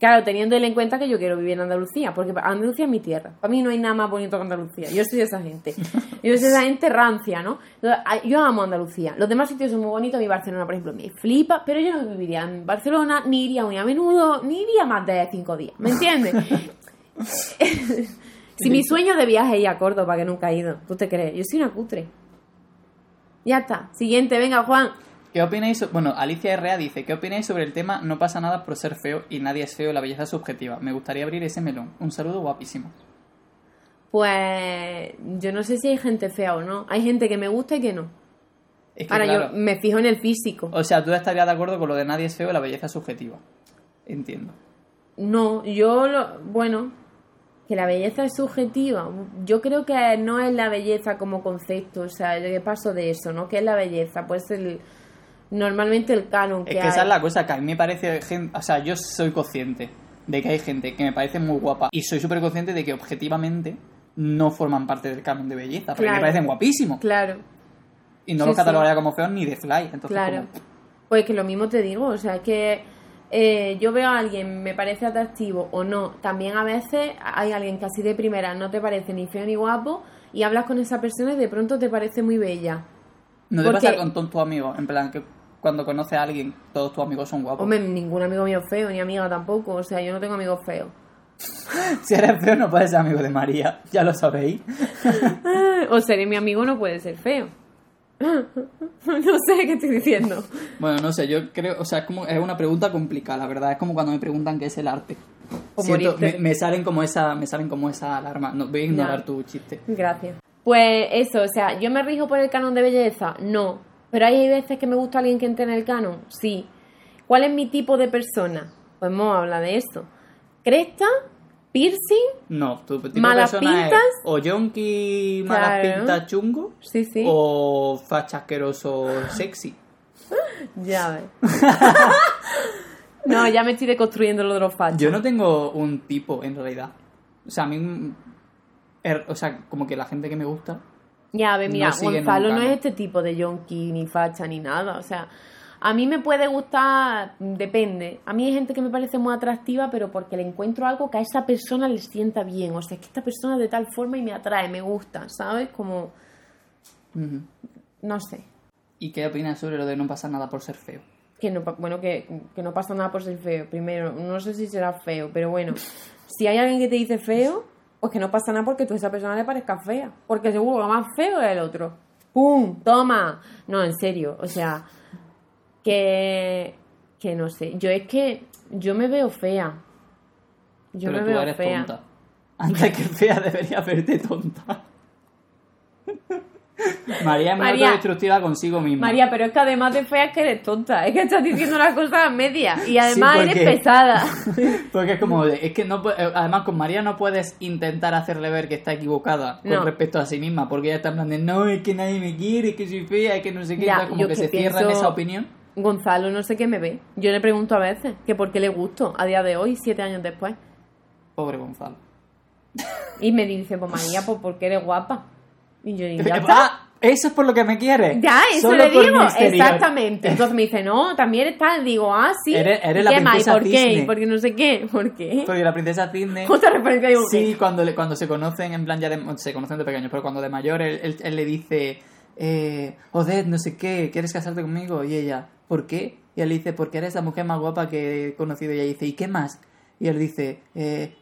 Claro, teniendo en cuenta que yo quiero vivir en Andalucía, porque Andalucía es mi tierra. Para mí no hay nada más bonito que Andalucía. Yo soy esa gente. *laughs* Yo soy esa gente rancia, ¿no? Yo amo Andalucía. Los demás sitios son muy bonitos. Mi Barcelona, por ejemplo, me flipa, pero yo no viviría en Barcelona, ni iría muy a menudo, ni iría más de cinco días. ¿Me entiendes? *laughs* si mi sueño de viaje es ir a Córdoba, que nunca he ido, ¿tú te crees? Yo soy una cutre. Ya está. Siguiente, venga, Juan. ¿Qué opináis? Bueno, Alicia Herrea dice, ¿qué opináis sobre el tema no pasa nada por ser feo y nadie es feo, la belleza es subjetiva? Me gustaría abrir ese melón. Un saludo guapísimo. Pues yo no sé si hay gente fea o no. Hay gente que me gusta y que no. Es que Ahora claro, yo me fijo en el físico. o sea, tú estarías de acuerdo con lo de nadie es feo, la belleza es subjetiva. Entiendo. No, yo lo. Bueno, que la belleza es subjetiva. Yo creo que no es la belleza como concepto. O sea, yo paso de eso, ¿no? ¿Qué es la belleza? Pues el. Normalmente el canon que Es que hay. esa es la cosa, que a mí me parece, o sea, yo soy consciente de que hay gente que me parece muy guapa y soy súper consciente de que objetivamente no forman parte del canon de belleza, porque me parecen guapísimos Claro, y no Sí, los sí. catalogaría como feos ni de fly, entonces claro. como- Pues que lo mismo te digo, o sea, que eh, yo veo a alguien, me parece atractivo o no. También a veces hay alguien que así de primera no te parece ni feo ni guapo y hablas con esa persona y de pronto te parece muy bella. ¿No te Porque- pasa con todos tus amigos? En plan, que cuando conoces a alguien, todos tus amigos son guapos. Hombre, ningún amigo mío es feo, ni amiga tampoco. O sea, yo no tengo amigos feos. *laughs* Si eres feo, no puedes ser amigo de María, ya lo sabéis. *laughs* O seré mi amigo, no puede ser feo. *laughs* no sé qué estoy diciendo. Bueno, no sé, yo creo, o sea, es como es una pregunta complicada, la verdad. Es como cuando me preguntan qué es el arte. O Siento- morirte. me, me salen como esa, me salen como esa alarma. No, voy a ignorar tu chiste. Gracias. Pues eso, o sea, ¿yo me rijo por el canon de belleza? No. Pero hay veces que me gusta alguien que entre en el canon. Sí. ¿Cuál es mi tipo de persona? Pues vamos a hablar de eso. Cresta, piercing, No, tu tipo ¿Malas de persona pintas? es o yonki malas Claro. pintas chungo sí, sí. o facha asqueroso sexy. *laughs* Ya ves. no, ya me estoy deconstruyendo lo de los fachos. Yo no tengo un tipo en realidad. O sea, a mí er- o sea, como que la gente que me gusta Ya, a ver, mira, No Gonzalo no es este tipo de yonki, ni facha, ni nada. O sea, a mí me puede gustar, depende. A mí hay gente que me parece muy atractiva, pero porque le encuentro algo que a esa persona le sienta bien. O sea, es que esta persona de tal forma y me atrae, me gusta, ¿sabes? Como, no sé. ¿Y qué opinas sobre lo de no pasar nada por ser feo? Que no, bueno, que, que no pasa nada por ser feo. Primero, no sé si será feo, pero bueno, si hay alguien que te dice feo, pues que no pasa nada porque tú a esa persona le parezca fea. Porque seguro que lo más feo es el otro. ¡Pum! ¡Toma! No, en serio, o sea, que, que no sé. Yo es que yo me veo fea. Yo Pero me tú veo eres fea. tonta. Antes que fea debería verte tonta. María es muy María. autodestructiva consigo misma. María, pero es que además de fea es que eres tonta. Es que estás diciendo las cosas a medias. Y además porque- eres pesada. *laughs* Porque es como, es que no eh, además con María no puedes intentar hacerle ver que está equivocada con No. respecto a sí misma, porque ella está plan de, no, es que nadie me quiere, es que soy fea, es que no sé qué, Ya, entonces como que que se cierra en esa opinión. Gonzalo no sé qué me ve. Yo le pregunto a veces que por qué le gusto a día de hoy, siete años después. Pobre Gonzalo. Y me dice, pues María, pues porque eres guapa. Y yo digo, *laughs* ya está. ¡Ah! Eso es por lo que me quieres. Ya, eso Solo le digo, exactamente. Entonces me dice, no, también está. Digo, ah, sí. Eres- eres ¿Y la princesa por qué? Disney. ¿Y porque no sé qué? ¿Por qué? Porque la princesa Disney... Otra referencia digo, Sí, cuando, le- cuando se conocen, en plan ya de, se conocen de pequeños, pero cuando de mayor él, él- él le dice, eh, Odette, no sé qué, ¿quieres casarte conmigo? Y ella, ¿por qué? Y él dice, porque eres la mujer más guapa que he conocido. Y ella dice, ¿y qué más? Y él dice, eh, "¿A-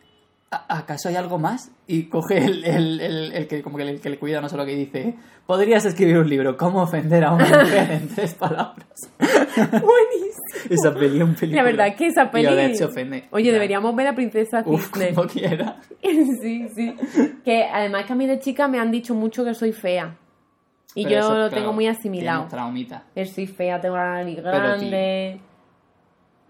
¿acaso hay algo más? Y coge el, el, el, el que como que el que le cuida, no sé lo que dice, podrías escribir un libro, ¿cómo ofender a una mujer en *laughs* tres palabras? Buenísimo. Esa peli es un película. La verdad es que esa peli... Se ofende. Oye, Ya. deberíamos ver a Princesa Uf, Cisne. como *laughs* quiera. *laughs* sí, sí. Que además que a mí de chica me han dicho mucho que soy fea. Y Pero yo eso, lo claro, tengo muy asimilado. traumita. Que soy fea, tengo la nariz grande.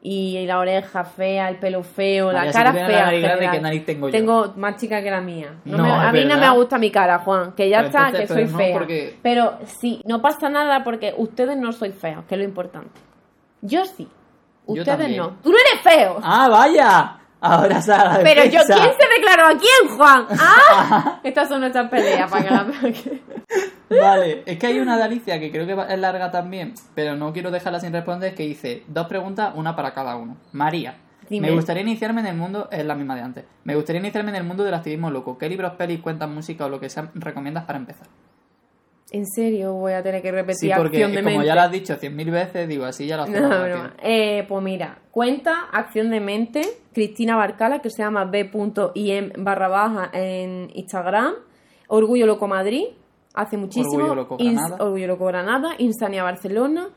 Y la oreja fea, el pelo feo, la cara fea. la nariz en grande, general. ¿qué nariz tengo yo? Tengo más chica que la mía. No No, me- a mí no me gusta mi cara, Juan. Que ya Pero está, entonces, que soy no, fea. porque- Pero sí, no pasa nada porque ustedes no sois feos, que es lo importante. Yo sí. Ustedes no. Tú no eres feo. ¡Ah, vaya! Ahora de Pero yo. ¿quién se declaró a quién, Juan? *laughs* ¡Ah! Estas son nuestras peleas para que la *laughs* Vale, es que hay una de Alicia que creo que es larga también, pero no quiero dejarla sin responder, que dice dos preguntas, una para cada uno. María, Dime. me gustaría iniciarme en el mundo, es la misma de antes, me gustaría iniciarme en el mundo del activismo loco. ¿Qué libros, pelis, cuentas, música o lo que sea recomiendas para empezar? En serio, voy a tener que repetir Sí, porque acción de como mente. ya lo has dicho cien mil veces, digo, así ya lo *laughs* hacemos No, broma. Eh, pues mira, cuenta Acción de Mente, Cristina Barcala, que se llama b.im barra baja en Instagram, Orgullo Loco Madrid, hace muchísimo, Orgullo Loco Ins- Granada. Orgullo Loco Granada, Insania Barcelona.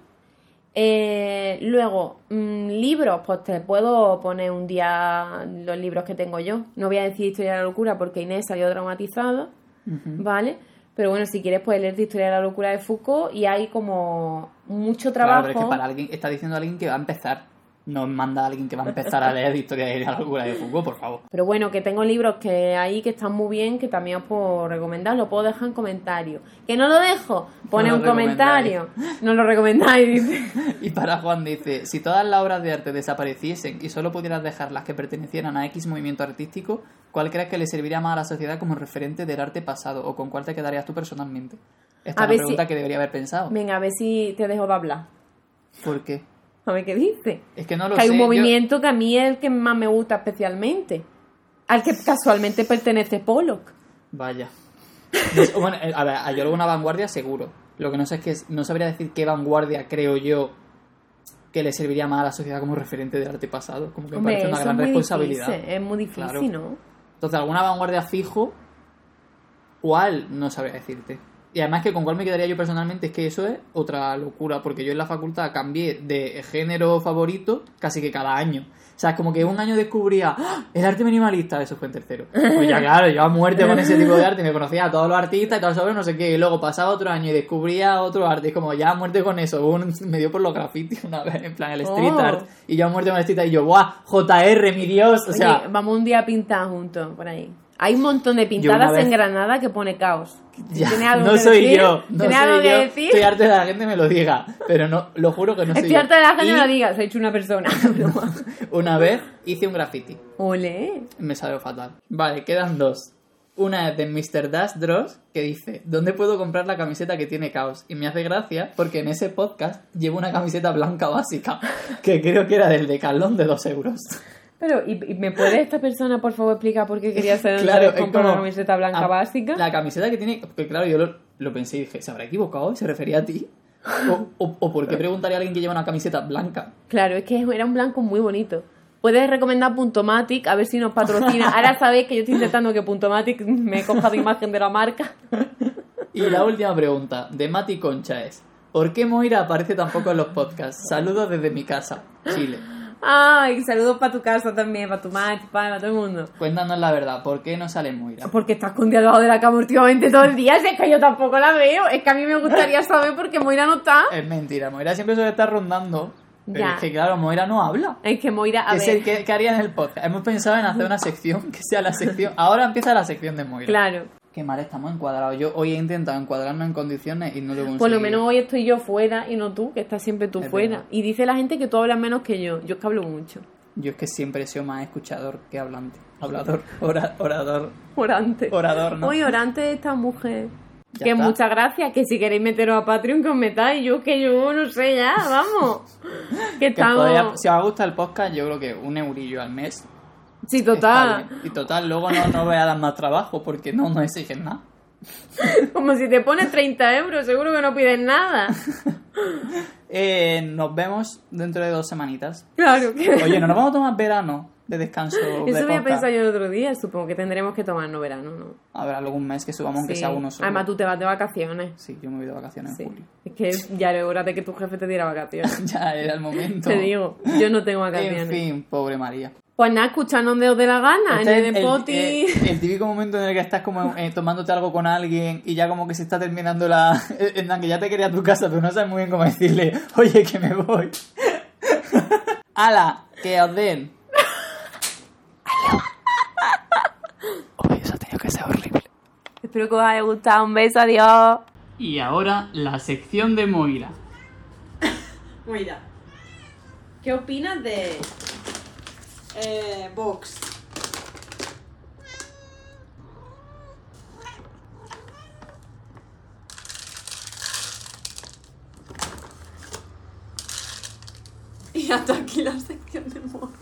Eh, luego, mm, libros, pues te puedo poner un día los libros que tengo yo. No voy a decir Historia de la Locura porque Inés salió traumatizada. ¿Vale? Pero bueno, si quieres puedes leer Historia de la locura de Foucault y hay como mucho Claro, trabajo. pero es que para alguien, está diciendo alguien que va a empezar. No manda a alguien que va a empezar a leer Historia de la locura de Foucault, por favor. Pero bueno, que tengo libros que ahí que están muy bien, que también os puedo recomendar, lo puedo dejar en comentarios. ¿Que no lo dejo? Pone No un comentario. No lo recomendáis, dice. *laughs* Y para Juan dice, si todas las obras de arte desapareciesen y solo pudieras dejar las que pertenecieran a X movimiento artístico, ¿cuál crees que le serviría más a la sociedad como referente del arte pasado? ¿O con cuál te quedarías tú personalmente? Esta A es una pregunta si- que debería haber pensado. Venga, a ver si te dejo de hablar. ¿Por qué? *laughs* A ver qué dice. Es que no lo que hay sé. un yo- movimiento que a mí es el que más me gusta especialmente. Al que casualmente pertenece Pollock. Vaya. No bueno, eh, a ver, hay alguna vanguardia seguro. Lo que no sé es que no sabría decir qué vanguardia creo yo que le serviría más a la sociedad como referente del arte pasado. Como que me parece una gran es responsabilidad. difícil. Es muy difícil, Claro. ¿no? Entonces, alguna vanguardia fijo, ¿cuál? No sabría decirte. Y además que con cuál me quedaría yo personalmente es que eso es otra locura, porque yo en la facultad cambié de género favorito casi que cada año. O sea, es como que un año descubría ¡Ah! el arte minimalista, eso fue en tercero. Pues ya claro, yo a muerte con ese tipo de arte, me conocía a todos los artistas y todo sobre no sé qué, y luego pasaba otro año y descubría otro arte, y como ya a muerte con eso, un- me dio por los grafitis una vez, en plan el street Oh. art, y yo a muerte con el street art, y yo, ¡buah! JR, mi Dios, o sea... Oye, vamos un día a pintar juntos por ahí. Hay un montón de pintadas vez- en Granada que pone caos. *laughs* Ya, ¿Tiene algo no que soy decir? yo, no ¿Tiene soy algo que yo. decir? Estoy harto de que la gente me lo diga, pero no, lo juro que no soy Estoy yo. harta de la gente Y me lo diga, soy hecho una persona. *laughs* *laughs* Una vez hice un graffiti, Ole. me salió fatal. Vale, quedan dos. Una es de Mr. Dash Dross, que dice, ¿dónde puedo comprar la camiseta que tiene caos? Y me hace gracia porque en ese podcast llevo una camiseta blanca básica, que creo que era del decalón de dos euros. Pero, ¿y, y me puede esta persona, por favor, explicar por qué quería hacer *laughs* Claro, comprar una camiseta blanca básica? La camiseta que tiene, porque claro, yo lo, lo pensé y dije, ¿se habrá equivocado? ¿Se refería a ti? O, o, o por qué preguntaría a alguien que lleva una camiseta blanca? Claro, es que era un blanco muy bonito. Puedes recomendar Puntomatic, a ver si nos patrocina. *laughs* Ahora sabéis que yo estoy intentando que Puntomatic me coja de imagen de la marca. *laughs* Y la última pregunta, de Mati Concha es, ¿por qué Moira aparece tan poco en los podcasts? Saludos desde mi casa, Chile. Ay, saludos para tu casa también, para tu madre, tu padre, para todo el mundo. Cuéntanos la verdad, ¿por qué no sale Moira? Porque está escondida debajo de la cama últimamente todo el día. Si es que yo tampoco la veo. Es que a mí me gustaría *laughs* saber por qué Moira no está. Es mentira, Moira siempre suele estar rondando, pero Ya. es que claro, Moira no habla. Es que Moira, a ¿Qué, ver. haría en el podcast? Hemos pensado en hacer una sección que sea la sección... Ahora empieza la sección de Moira. Claro. Qué mal estamos encuadrados. Yo hoy he intentado encuadrarnos en condiciones y no lo he conseguido. Por lo menos hoy estoy yo fuera y no tú, que estás siempre tú Es fuera. verdad. Y dice la gente que tú hablas menos que yo. Yo es que hablo mucho. Yo es que siempre he sido más escuchador que hablante. Hablador, ora- orador, Orante. orador, ¿no? Muy orante esta mujer. Ya que está. muchas gracias, que si queréis meteros a Patreon que os metáis, yo que yo no sé ya, vamos. *laughs* que Que estamos... podría- si os gusta el podcast, yo creo que un eurillo al mes. Sí, total. Y total, luego no, no voy a dar más trabajo porque no nos exigen nada. *laughs* Como si te pones 30 euros, seguro que no pides nada. *laughs* Eh, nos vemos dentro de dos semanitas. Claro que... Oye, ¿no nos vamos a tomar verano de descanso de Eso había podcast. pensado yo el otro día. Supongo que tendremos que tomarnos verano, ¿no? Habrá algún mes que subamos aunque sea uno solo. Además, tú te vas de vacaciones. Sí, yo me voy de vacaciones Sí. en julio. Es que ya era hora de que tu jefe te diera vacaciones. *laughs* ya era el momento. Te digo, yo no tengo vacaciones. En fin, pobre María. Pues nada, escuchando donde os dé la gana, Este en es el el, Spotify. eh, el típico momento en el que estás como eh, tomándote algo con alguien y ya como que se está terminando la... *laughs* En la que ya te quería a tu casa, pero no sabes muy bien cómo decirle, *laughs* oye, que me voy. *laughs* ¡Hala! ¡Que os den! Uy, eso ha tenido que ser horrible. Espero que os haya gustado. Un beso, adiós. Y ahora la sección de Moira. Mira, ¿qué opinas de eh, Vox? Y hasta aquí la sección de móvil.